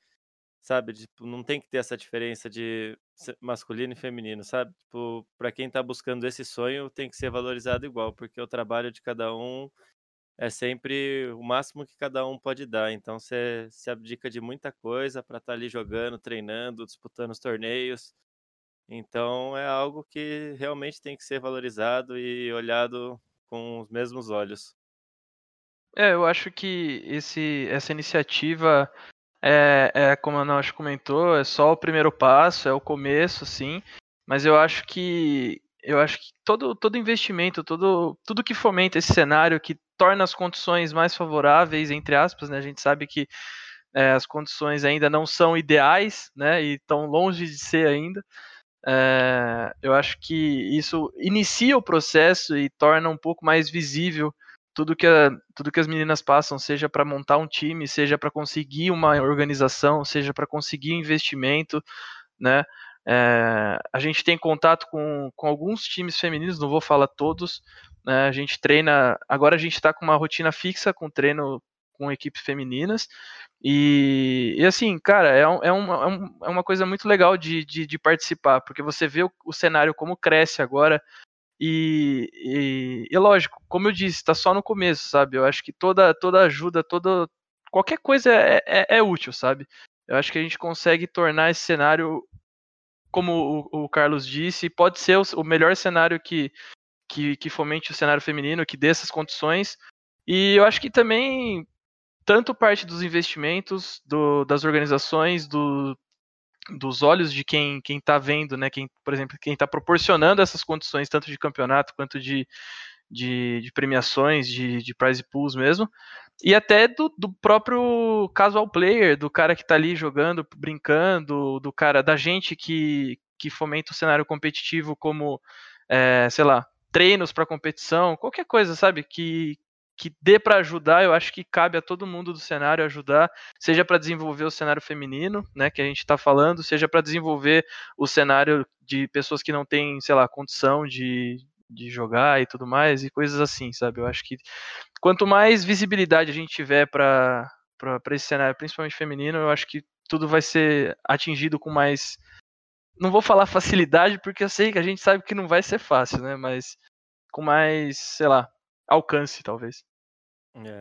sabe, tipo, não tem que ter essa diferença de masculino e feminino, sabe? Tipo, quem tá buscando esse sonho, tem que ser valorizado igual, porque o trabalho de cada um é sempre o máximo que cada um pode dar. Então você se abdica de muita coisa para estar tá ali jogando, treinando, disputando os torneios. Então é algo que realmente tem que ser valorizado e olhado com os mesmos olhos. É, eu acho que esse, essa iniciativa é, é, como a Nath comentou, é só o primeiro passo, é o começo, sim. Mas eu acho que eu acho que todo, todo investimento, todo, tudo que fomenta esse cenário, que torna as condições mais favoráveis, entre aspas, né? A gente sabe que é, as condições ainda não são ideais, né? E estão longe de ser ainda. É, eu acho que isso inicia o processo e torna um pouco mais visível tudo que, a, tudo que as meninas passam, seja para montar um time, seja para conseguir uma organização, seja para conseguir investimento, né? É, a gente tem contato com, com alguns times femininos, não vou falar todos. Né, a gente treina. Agora a gente está com uma rotina fixa com treino com equipes femininas. E, e assim, cara, é, um, é, uma, é uma coisa muito legal de, de, de participar, porque você vê o, o, cenário como cresce agora. E, e, e lógico, como eu disse, está só no começo, sabe? Eu acho que toda, toda ajuda, toda, qualquer coisa é, é, é útil, sabe? Eu acho que a gente consegue tornar esse cenário como o, o Carlos disse, pode ser o, o melhor cenário que, que, que, fomente o cenário feminino, que dê essas condições. E eu acho que também, tanto parte dos investimentos, do, das organizações, do, dos olhos de quem quem está vendo, né? Quem, por exemplo, quem está proporcionando essas condições, tanto de campeonato quanto de, de, de premiações, de, de prize pools mesmo, e até do, do, próprio casual player, do cara que está ali jogando, brincando, do cara, da gente que, que fomenta o cenário competitivo como, é, sei lá, treinos para competição, qualquer coisa, sabe, que, que dê para ajudar, eu acho que cabe a todo mundo do cenário ajudar, seja para desenvolver o cenário feminino, né, que a gente está falando, seja para desenvolver o cenário de pessoas que não têm, sei lá, condição de, de jogar e tudo mais, e coisas assim, sabe? Eu acho que quanto mais visibilidade a gente tiver para esse cenário, principalmente feminino, eu acho que tudo vai ser atingido com mais. Não vou falar facilidade, porque eu sei que a gente sabe que não vai ser fácil, né? Mas com mais, sei lá, alcance, talvez.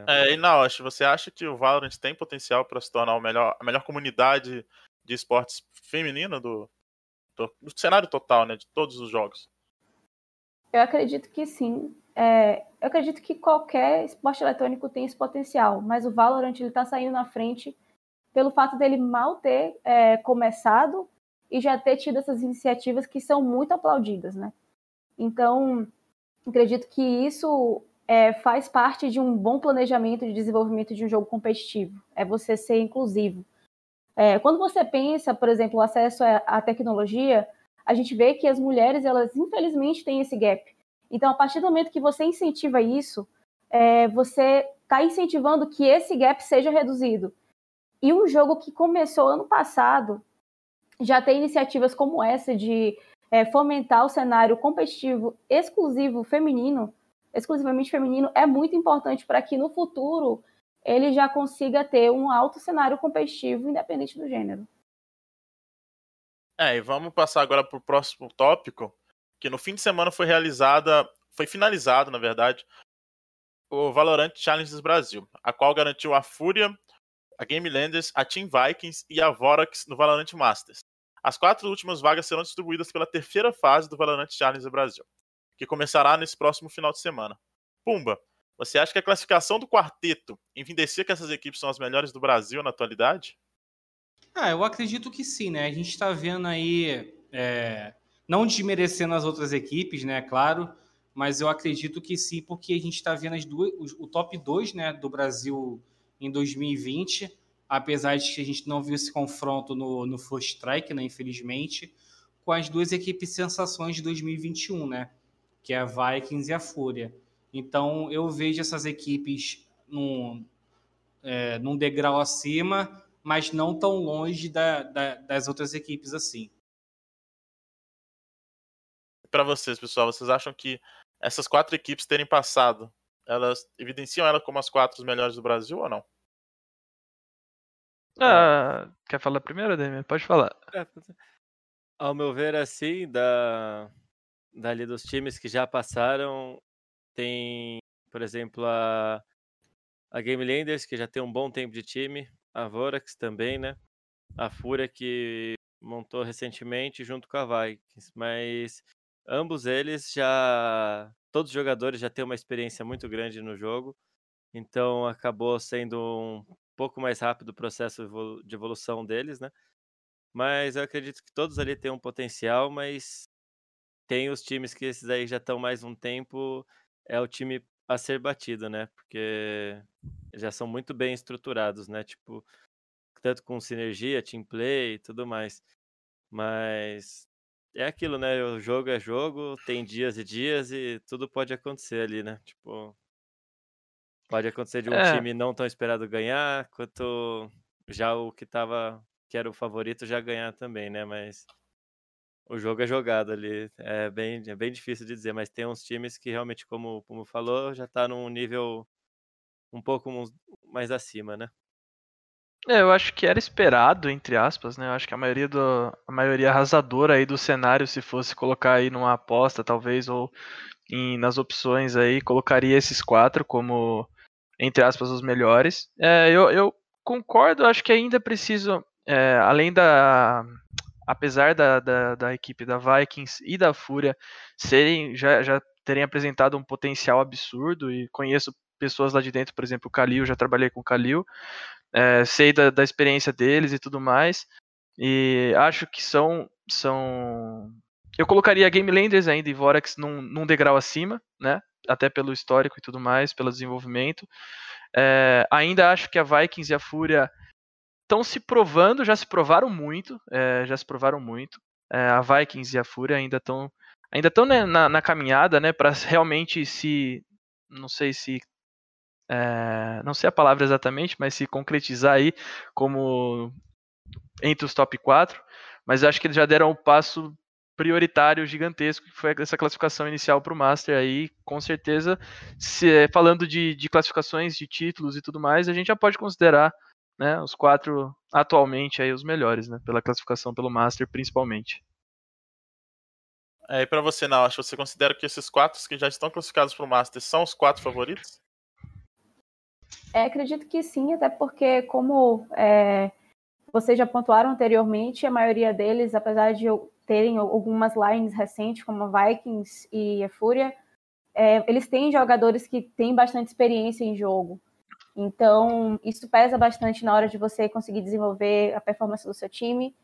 É, e Naosh, você acha que o Valorant tem potencial para se tornar o melhor, a melhor comunidade de esportes feminino do, do, do cenário total, né? De todos os jogos? Eu acredito que sim. É, eu acredito que qualquer esporte eletrônico tem esse potencial, mas o Valorant está saindo na frente pelo fato dele mal ter é, começado e já ter tido essas iniciativas que são muito aplaudidas, né? Então, acredito que isso é, faz parte de um bom planejamento de desenvolvimento de um jogo competitivo. É você ser inclusivo. É, quando você pensa, por exemplo, o acesso à tecnologia, a gente vê que as mulheres, elas infelizmente têm esse gap. Então, a partir do momento que você incentiva isso, é, você está incentivando que esse gap seja reduzido. E um jogo que começou ano passado já tem iniciativas como essa de é, fomentar o cenário competitivo exclusivo feminino, exclusivamente feminino, é muito importante para que no futuro ele já consiga ter um alto cenário competitivo, independente do gênero. É, e vamos passar agora para o próximo tópico, que no fim de semana foi realizada, foi finalizado, na verdade, o Valorant Challenges Brasil, a qual garantiu a Fúria, a Game Landers, a Team Vikings e a Vorax no Valorant Masters. As quatro últimas vagas serão distribuídas pela terceira fase do Valorant Challenges Brasil, que começará nesse próximo final de semana. Pumba, você acha que a classificação do quarteto evidencia que essas equipes são as melhores do Brasil na atualidade? Ah, eu acredito que sim, né? A gente está vendo aí, é, não desmerecendo as outras equipes, né? Claro, mas eu acredito que sim, porque a gente está vendo as duas, o top 2 né, do Brasil em 2020, apesar de que a gente não viu esse confronto no, no First Strike, né? Infelizmente, com as duas equipes sensações de 2021, né? Que é a Vikings e a Fúria. Então, eu vejo essas equipes num, é, num degrau acima mas não tão longe da, da, das outras equipes assim. Para vocês, pessoal, vocês acham que essas quatro equipes terem passado, elas evidenciam ela como as quatro melhores do Brasil ou não? Ah, quer falar primeiro, Demi? Pode falar. É, ao meu ver, assim, da, dali dos times que já passaram, tem, por exemplo, a, a Game Landers, que já tem um bom tempo de time, a Vorax também, né? A Fúria, que montou recentemente junto com a Vikings, mas ambos eles já. Todos os jogadores já têm uma experiência muito grande no jogo, então acabou sendo um pouco mais rápido o processo de evolução deles, né? Mas eu acredito que todos ali têm um potencial, mas tem os times que esses aí já estão mais um tempo, é o time a ser batido, né? Porque já são muito bem estruturados, né? Tipo, tanto com sinergia, team play e tudo mais. Mas é aquilo, né? O jogo é jogo, tem dias e dias e tudo pode acontecer ali, né? Tipo, pode acontecer de um é. time não tão esperado ganhar, quanto já o que tava, que era o favorito já ganhar também, né? Mas o jogo é jogado ali. É bem, é bem difícil de dizer, mas tem uns times que realmente, como, como falou, já tá num nível um pouco mais acima, né? É, eu acho que era esperado, entre aspas, né? Eu acho que a maioria, do, a maioria arrasadora aí do cenário, se fosse colocar aí numa aposta, talvez, ou em, nas opções aí, colocaria esses quatro como, entre aspas, os melhores. É, eu, eu concordo, acho que ainda preciso, é, além da, apesar da, da, da, equipe da Vikings e da Fúria serem já, já terem apresentado um potencial absurdo e conheço pessoas lá de dentro, por exemplo, o Kalil, já trabalhei com o Kalil, é, sei da, da experiência deles e tudo mais, e acho que são são eu colocaria Game Landers ainda e Vorax num, num degrau acima, né? Até pelo histórico e tudo mais, pelo desenvolvimento. É, ainda acho que a Vikings e a Fúria estão se provando, já se provaram muito, é, já se provaram muito. É, a Vikings e a Fúria ainda estão ainda estão né, na, na, caminhada, né, para realmente se, não sei se, é, não sei a palavra exatamente, mas se concretizar aí como entre os top 4, mas acho que eles já deram um passo prioritário gigantesco, que foi essa classificação inicial para o Master aí, com certeza, se, falando de, de classificações, de títulos e tudo mais, a gente já pode considerar né, os quatro atualmente aí os melhores, né, pela classificação pelo Master principalmente. É, e para você, Naosh, você considera que esses quatro que já estão classificados para o Master são os quatro favoritos? É, acredito que sim, até porque, como é, vocês já pontuaram anteriormente, a maioria deles, apesar de terem algumas lines recentes, como a Vikings e a Fúria, é, eles têm jogadores que têm bastante experiência em jogo. Então, isso pesa bastante na hora de você conseguir desenvolver a performance do seu time.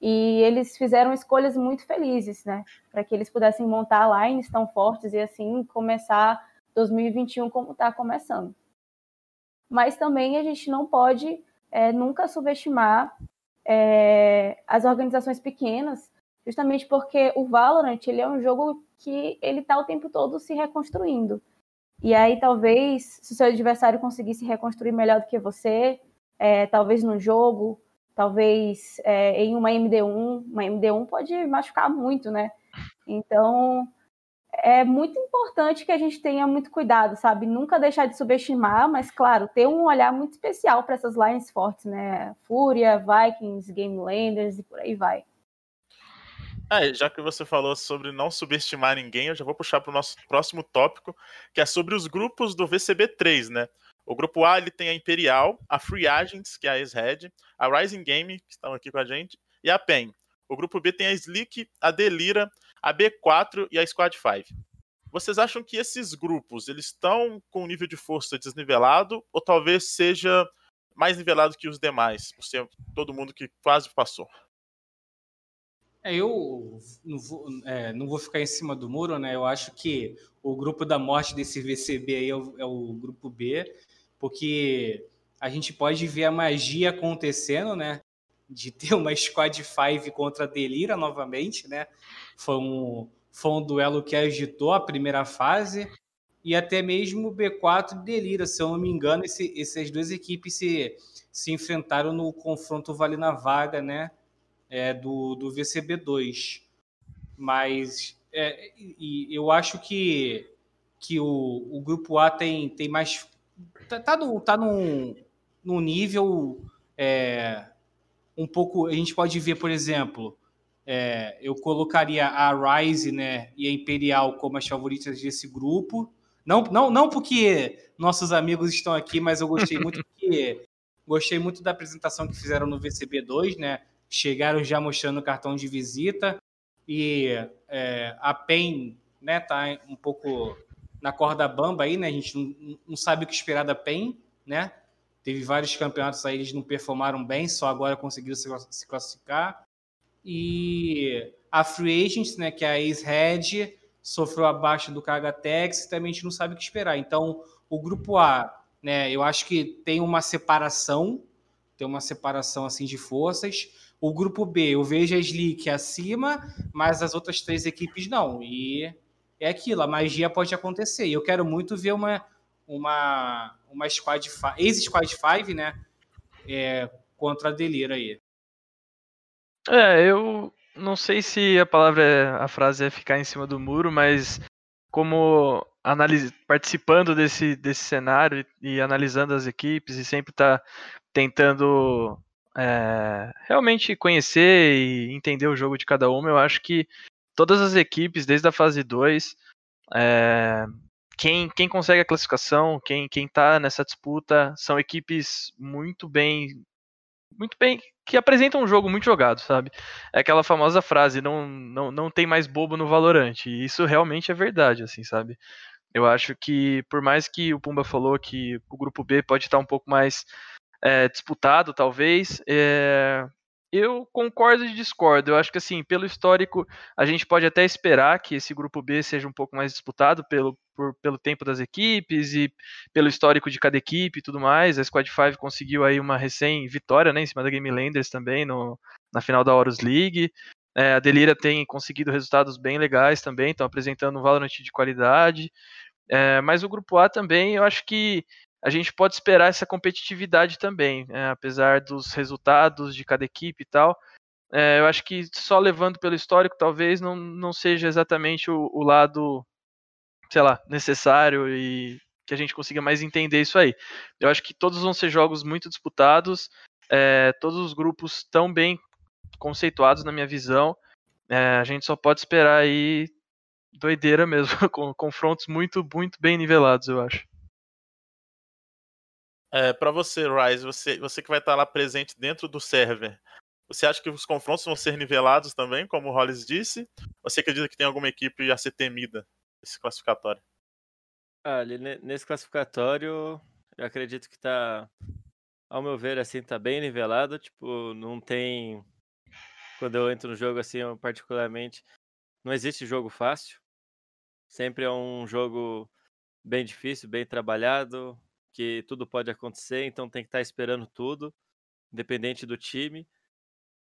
E eles fizeram escolhas muito felizes, né? Para que eles pudessem montar lines tão fortes e assim começar 2021 como está começando. Mas também a gente não pode é, nunca subestimar é, as organizações pequenas, justamente porque o Valorant ele é um jogo que ele está o tempo todo se reconstruindo. E aí, talvez, se o seu adversário conseguisse reconstruir melhor do que você, é, talvez no jogo, talvez é, em uma MD1, uma MD1 pode machucar muito, né? Então, é muito importante que a gente tenha muito cuidado, sabe? Nunca deixar de subestimar, mas, claro, ter um olhar muito especial para essas lines fortes, né? Fúria, Vikings, Game Landers e por aí vai. É, já que você falou sobre não subestimar ninguém, eu já vou puxar para o nosso próximo tópico, que é sobre os grupos do VCB3, né? O grupo A ele tem a Imperial, a Free Agents, que é a ex-Red, a Rising Game, que estão aqui com a gente, e a PEN. O grupo B tem a Slick, a Delira, a B4 e a Squad 5. Vocês acham que esses grupos eles estão com um nível de força desnivelado ou talvez seja mais nivelado que os demais, por ser todo mundo que quase passou? É, eu não vou, é, não vou, ficar em cima do muro, né? Eu acho que o grupo da morte desse VCB aí é o, é o, grupo B, porque a gente pode ver a magia acontecendo, né? De ter uma Squad 5 contra a Delira novamente, né? Foi um, foi um duelo que agitou a primeira fase. e até mesmo B4 e Delira. Se eu não me engano, esse, essas duas equipes se, se enfrentaram no confronto Vale na Vaga, né? É, do, do VCB2. Mas é, e eu acho que, que o, o grupo A tem, tem mais. Tá, tá, no, tá num, num nível é, um pouco. A gente pode ver, por exemplo, é, eu colocaria a Rise né, e a Imperial como as favoritas desse grupo. Não, não, não porque nossos amigos estão aqui, mas eu gostei muito porque gostei muito da apresentação que fizeram no VCB2, né? Chegaram já mostrando o cartão de visita e é, a PEN, né, tá um pouco na corda bamba aí, né? A gente não, não sabe o que esperar da PEN, né? Teve vários campeonatos aí, eles não performaram bem, só agora conseguiram se classificar. E a Free Agents, né, que é a ex-Red, sofreu abaixo do Kagatex e também a gente não sabe o que esperar. Então, o grupo A, né, eu acho que tem uma separação, tem uma separação assim de forças. O grupo B, eu vejo a Slick acima, mas as outras três equipes não. E é aquilo, a magia pode acontecer. E eu quero muito ver uma uma uma squad ex squad 5, né, é, contra a Delira aí. É, eu não sei se a palavra, é, a frase é ficar em cima do muro, mas como analis, participando desse, desse cenário e, e, analisando as equipes e sempre tá tentando é, realmente conhecer e entender o jogo de cada uma, eu acho que todas as equipes, desde a fase 2, é, quem, quem consegue a classificação, quem, quem tá nessa disputa, são equipes muito bem muito bem, que apresentam um jogo muito jogado, sabe? É aquela famosa frase, não, não, não tem mais bobo no Valorant, e isso realmente é verdade, assim, sabe? Eu acho que, por mais que o Pumba falou que o grupo B pode estar um pouco mais é, disputado, talvez, é, eu concordo e discordo. Eu acho que, assim, pelo histórico, a gente pode até esperar que esse grupo B seja um pouco mais disputado pelo, por, pelo tempo das equipes e pelo histórico de cada equipe e tudo mais. A Squad 5 conseguiu aí uma recém-vitória, né, em cima da Game Landers também, no, na final da Horus League. É, a Delira tem conseguido resultados bem legais também, estão apresentando um Valorant de qualidade. É, mas o grupo A também, eu acho que a gente pode esperar essa competitividade também, é, apesar dos resultados de cada equipe e tal. É, eu acho que só levando pelo histórico talvez não, não seja exatamente o, o, lado, sei lá, necessário e que a gente consiga mais entender isso aí. Eu acho que todos vão ser jogos muito disputados, é, todos os grupos tão bem conceituados na minha visão. É, a gente só pode esperar aí doideira mesmo, com confrontos muito, muito bem nivelados, eu acho. É, para você, Rise, você, você que vai estar lá presente dentro do server, você acha que os confrontos vão ser nivelados também, como o Hollis disse? Ou você acredita que tem alguma equipe a ser temida nesse classificatório? Ah, nesse classificatório, eu acredito que tá, ao meu ver, assim, tá bem nivelado. Tipo, não tem. Quando eu entro no jogo, assim, eu, particularmente, não existe jogo fácil. Sempre é um jogo bem difícil, bem trabalhado, que tudo pode acontecer, então tem que estar tá esperando tudo, independente do time.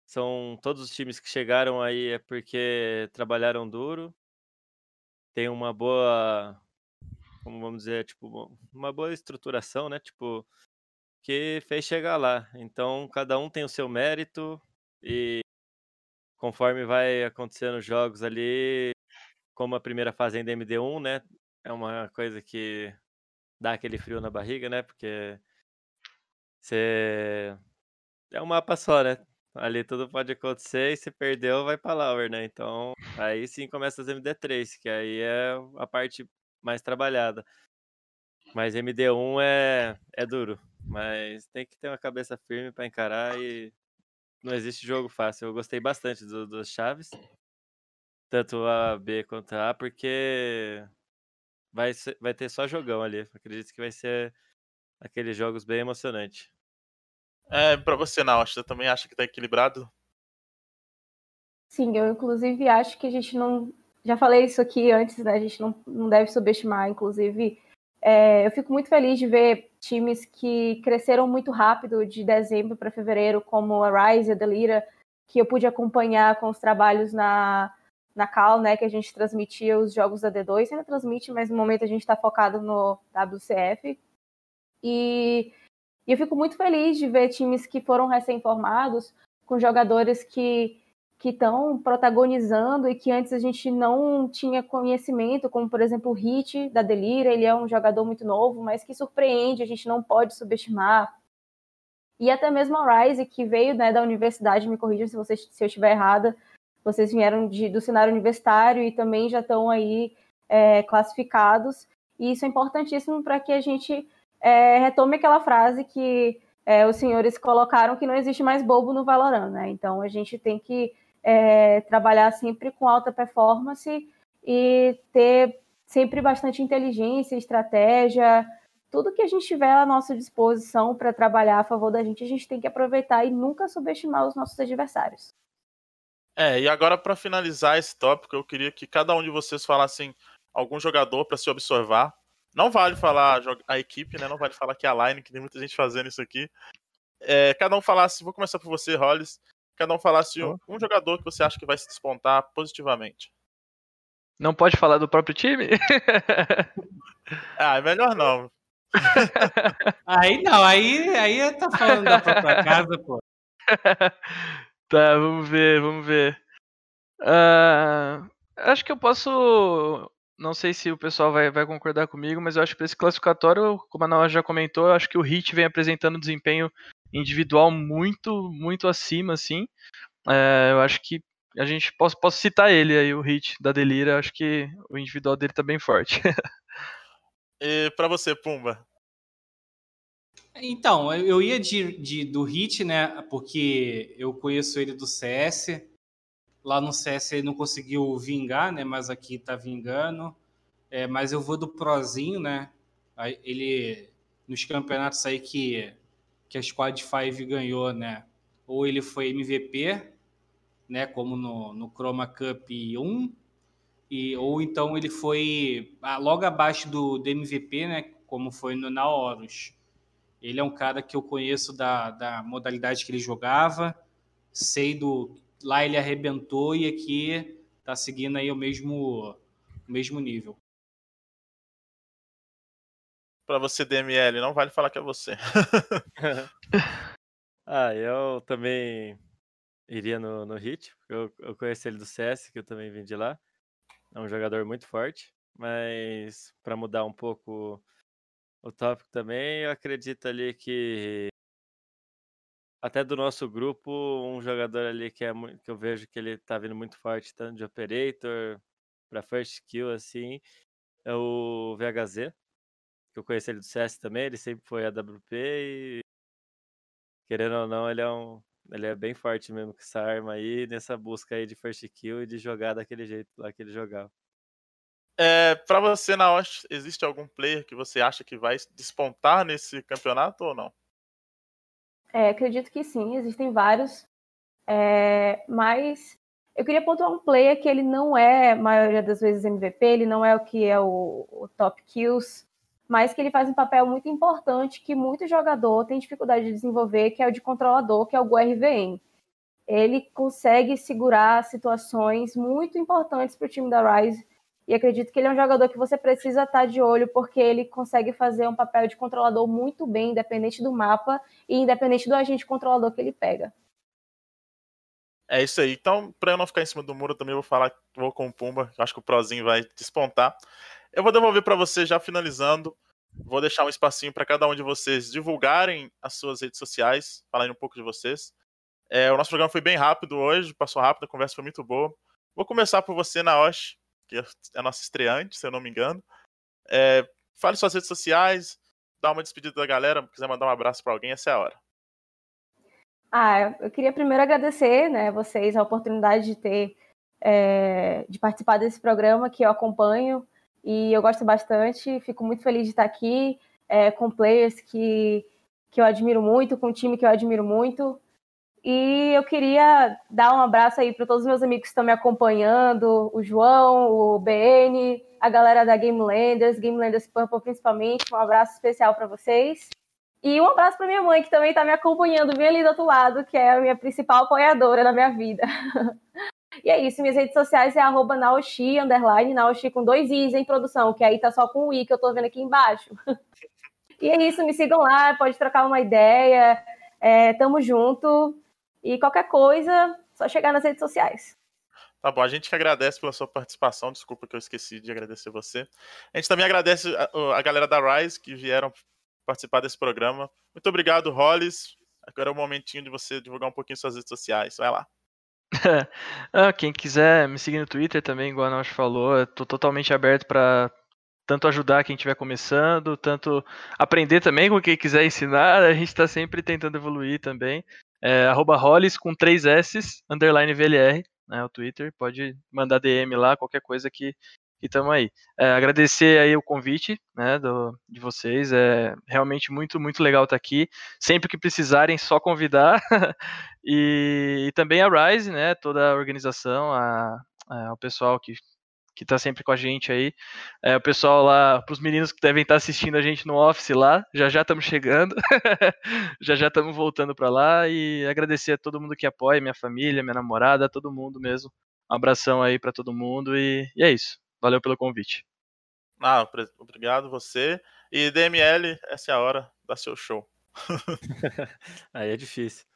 São todos os times que chegaram aí é porque trabalharam duro, tem uma boa, como vamos dizer, tipo, uma boa estruturação, né? Tipo, que fez chegar lá. Então, cada um tem o seu mérito e conforme vai acontecendo os jogos ali, como a primeira fase ainda é MD1, né? É uma coisa que dá aquele frio na barriga, né? Porque você é um mapa só, né? Ali tudo pode acontecer e se perdeu, vai pra Lauer, né? Então, aí sim começa as MD3, que aí é a parte mais trabalhada. Mas MD1 é, é duro. Mas tem que ter uma cabeça firme para encarar e não existe jogo fácil. Eu gostei bastante do, dos chaves. Tanto a B quanto a A, porque vai, ser, vai ter só jogão ali. Acredito que vai ser aqueles jogos bem emocionante. É, pra você, não, você também acha que tá equilibrado? Sim, eu inclusive acho que a gente não. Já falei isso aqui antes, né? A gente não, não deve subestimar, inclusive. É, eu fico muito feliz de ver times que cresceram muito rápido de dezembro para fevereiro, como a Rise e a Delira, que eu pude acompanhar com os trabalhos na, na Cal, né, que a gente transmitia os jogos da D2, ainda transmite, mas no momento a gente está focado no WCF. E, e eu fico muito feliz de ver times que foram recém-formados, com jogadores que que estão protagonizando e que antes a gente não tinha conhecimento, como por exemplo o Hit da Delira, ele é um jogador muito novo, mas que surpreende, a gente não pode subestimar. E até mesmo a Rise, que veio né, da universidade, me corrija se, você, se eu estiver errada, vocês vieram de, do cenário universitário e também já estão aí é, classificados. E isso é importantíssimo para que a gente é, retome aquela frase que é, os senhores colocaram que não existe mais bobo no Valorant, né? Então a gente tem que é, trabalhar sempre com alta performance e ter sempre bastante inteligência, estratégia, tudo que a gente tiver à nossa disposição para trabalhar a favor da gente, a gente tem que aproveitar e nunca subestimar os nossos adversários. É, e agora para finalizar esse tópico, eu queria que cada um de vocês falassem algum jogador para se observar. Não vale falar a equipe, né? Não vale falar que é a line, que tem muita gente fazendo isso aqui. É, cada um falasse, vou começar por você, Hollis. Cada um falasse um, um jogador que você acha que vai se despontar positivamente. Não pode falar do próprio time? ah, é melhor não. aí não, aí, aí tá falando da própria casa, pô. Tá, vamos ver, vamos ver. Uh, acho que eu posso. Não sei se o pessoal vai, vai concordar comigo, mas eu acho que esse classificatório, como a Naua já comentou, eu acho que o Hit vem apresentando desempenho individual muito, muito acima, assim. É, eu acho que a gente posso, posso citar ele aí, o Hit da Delira, acho que o individual dele tá bem forte. e para você, Pumba? Então, eu ia de, de, do Hit, né? Porque eu conheço ele do CS. Lá no CS ele não conseguiu vingar, né? Mas aqui tá vingando. É, mas eu vou do Prozinho, né? Ele nos campeonatos aí que, que a Squad 5 ganhou, né? Ou ele foi MVP, né? Como no, no Chroma Cup 1. E, ou então ele foi logo abaixo do, do MVP, né? Como foi no Naorus. Ele é um cara que eu conheço da, da modalidade que ele jogava, sei do. Lá ele arrebentou e aqui tá seguindo aí o mesmo, o mesmo nível. Para você, DML, não vale falar que é você. ah, eu também iria no, no Hit. Eu, eu conheci ele do CS, que eu também vim de lá. É um jogador muito forte, mas para mudar um pouco o tópico também, eu acredito ali que até do nosso grupo, um jogador ali que é que eu vejo que ele tá vindo muito forte, tanto de operator para first kill assim, é o VHZ, que eu conheci ele do CS também, ele sempre foi AWP e querendo ou não, ele é um ele é bem forte mesmo com essa arma aí, nessa busca aí de first kill e de jogar daquele jeito lá que ele jogava. É, para você, na Osh, existe algum player que você acha que vai despontar nesse campeonato ou não? É, acredito que sim, existem vários. É, mas eu queria pontuar um player que ele não é, a maioria das vezes, MVP, ele não é o que é o, o top kills, mas que ele faz um papel muito importante que muito jogador tem dificuldade de desenvolver, que é o de controlador, que é o GRVM. Ele consegue segurar situações muito importantes para o time da Rise e acredito que ele é um jogador que você precisa estar de olho, porque ele consegue fazer um papel de controlador muito bem, independente do mapa e independente do agente controlador que ele pega. É isso aí. Então, para eu não ficar em cima do muro, eu também vou falar, vou com o Pumba. Acho que o Prozinho vai despontar. Eu vou devolver para você já finalizando. Vou deixar um espacinho para cada um de vocês divulgarem as suas redes sociais, falarem um pouco de vocês. É, o nosso programa foi bem rápido hoje, passou rápido, a conversa foi muito boa. Vou começar por você, Naoshi que é a nossa estreante, se eu não me engano. É, fale suas redes sociais, dá uma despedida da galera, quiser mandar um abraço para alguém, essa é a hora. Ah, eu queria primeiro agradecer, né, vocês a oportunidade de ter é, de participar desse programa que eu acompanho e eu gosto bastante. Fico muito feliz de estar aqui é, com players que que eu admiro muito, com um time que eu admiro muito. E eu queria dar um abraço aí para todos os meus amigos que estão me acompanhando, o João, o BN, a galera da Game Landers, Game Landers Purple principalmente. Um abraço especial para vocês. E um abraço para minha mãe, que também está me acompanhando bem ali do outro lado, que é a minha principal apoiadora na minha vida. E é isso, minhas redes sociais é arroba naoshi, underline, naoshi com dois i's em produção, que aí tá só com o i que eu tô vendo aqui embaixo. e é isso, me sigam lá, pode trocar uma ideia, é, tamo junto. E qualquer coisa, só chegar nas redes sociais. Tá bom, a gente que agradece pela sua participação. Desculpa que eu esqueci de agradecer você. A gente também agradece a, a galera da Rise que vieram participar desse programa. Muito obrigado, Hollis. Agora é o momentinho de você divulgar um pouquinho suas redes sociais. Vai lá. ah, quem quiser me seguir no Twitter também, igual a Nath falou, eu tô totalmente aberto para tanto ajudar quem estiver começando, tanto aprender também com quem quiser ensinar. A gente está sempre tentando evoluir também. É, arroba Hollis com três S, underline VLR né, o Twitter, pode mandar DM lá, qualquer coisa que estamos aí. É, agradecer aí o convite né, do, de vocês, é realmente muito, muito legal estar aqui. Sempre que precisarem, só convidar. e, e, também a Rise, né, toda a organização, a, a, o pessoal que que está sempre com a gente aí. É, o pessoal lá, para os meninos que devem estar tá assistindo a gente no office lá, já já estamos chegando, já já estamos voltando para lá e agradecer a todo mundo que apoia, minha família, minha namorada, todo mundo mesmo. Um abração aí para todo mundo e, e é isso. Valeu pelo convite. Ah, obrigado você. E DML, essa é a hora da seu show. aí é difícil.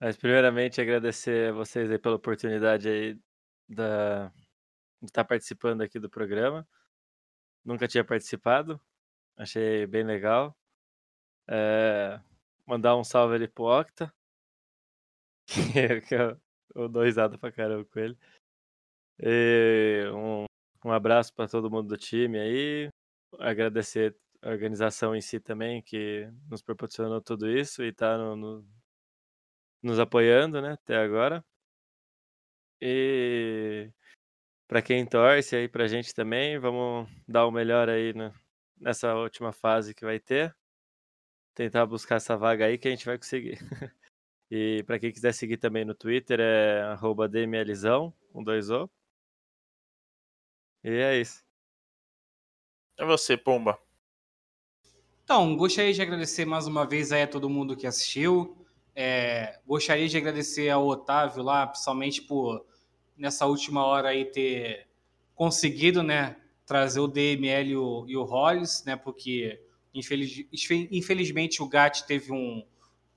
Mas primeiramente agradecer a vocês aí pela oportunidade aí da, de estar participando aqui do programa. Nunca tinha participado, achei bem legal. É, mandar um salve ali pro Octa, que eu, eu dou risada pra caramba com ele. E um, um abraço para todo mundo do time aí. Agradecer a organização em si também, que nos proporcionou tudo isso e está no, no, nos apoiando né, até agora. E para quem torce aí pra gente também. Vamos dar o melhor aí né, nessa última fase que vai ter. Tentar buscar essa vaga aí que a gente vai conseguir. e para quem quiser seguir também no Twitter é @dmlzão com dois O. E é isso. É você, Pomba. Então, gostaria de agradecer mais uma vez aí a todo mundo que assistiu. É, gostaria de agradecer ao Otávio lá, principalmente por nessa última hora aí ter conseguido, né, trazer o DML e o, e o Hollis, né, porque infeliz, infelizmente o GAT teve um,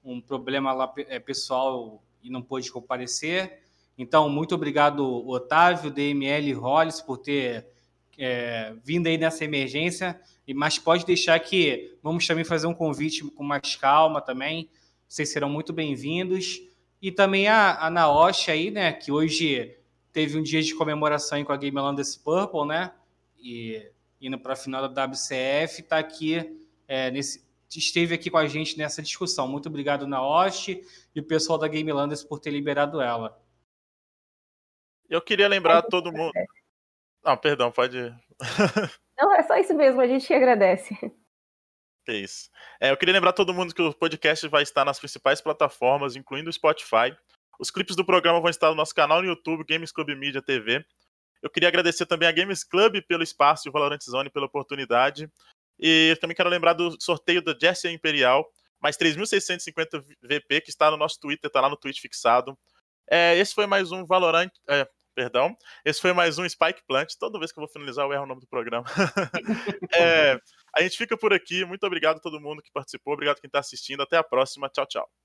um problema lá é, pessoal e não pôde comparecer. Então, muito obrigado, Otávio, DML e Hollis, por ter é, vindo aí nessa emergência. Mas pode deixar que vamos também fazer um convite com mais calma também. Vocês serão muito bem-vindos. E também a, a Naoshi aí, né, que hoje teve um dia de comemoração com a Game Landers Purple, né? E indo para a final da WCF, está aqui é, nesse, esteve aqui com a gente nessa discussão. Muito obrigado, Naoshi, e o pessoal da Game Landers por ter liberado ela. Eu queria lembrar todo mundo. Não, perdão, pode. Não, é só isso mesmo, a gente que agradece. Que isso. É, eu queria lembrar todo mundo que o podcast vai estar nas principais plataformas, incluindo o Spotify. Os clipes do programa vão estar no nosso canal no YouTube, Games Club Media TV. Eu queria agradecer também a Games Club pelo espaço e o Valorant Zone pela oportunidade. E também quero lembrar do sorteio da Jessie Imperial, mais 3.650 VP, que está no nosso Twitter, está lá no tweet fixado. É, esse foi mais um Valorant. É, perdão. Esse foi mais um Spike Plant. Toda vez que eu vou finalizar, eu erro o nome do programa. é, a gente fica por aqui. Muito obrigado a todo mundo que participou. Obrigado quem está assistindo. Até a próxima. Tchau, tchau.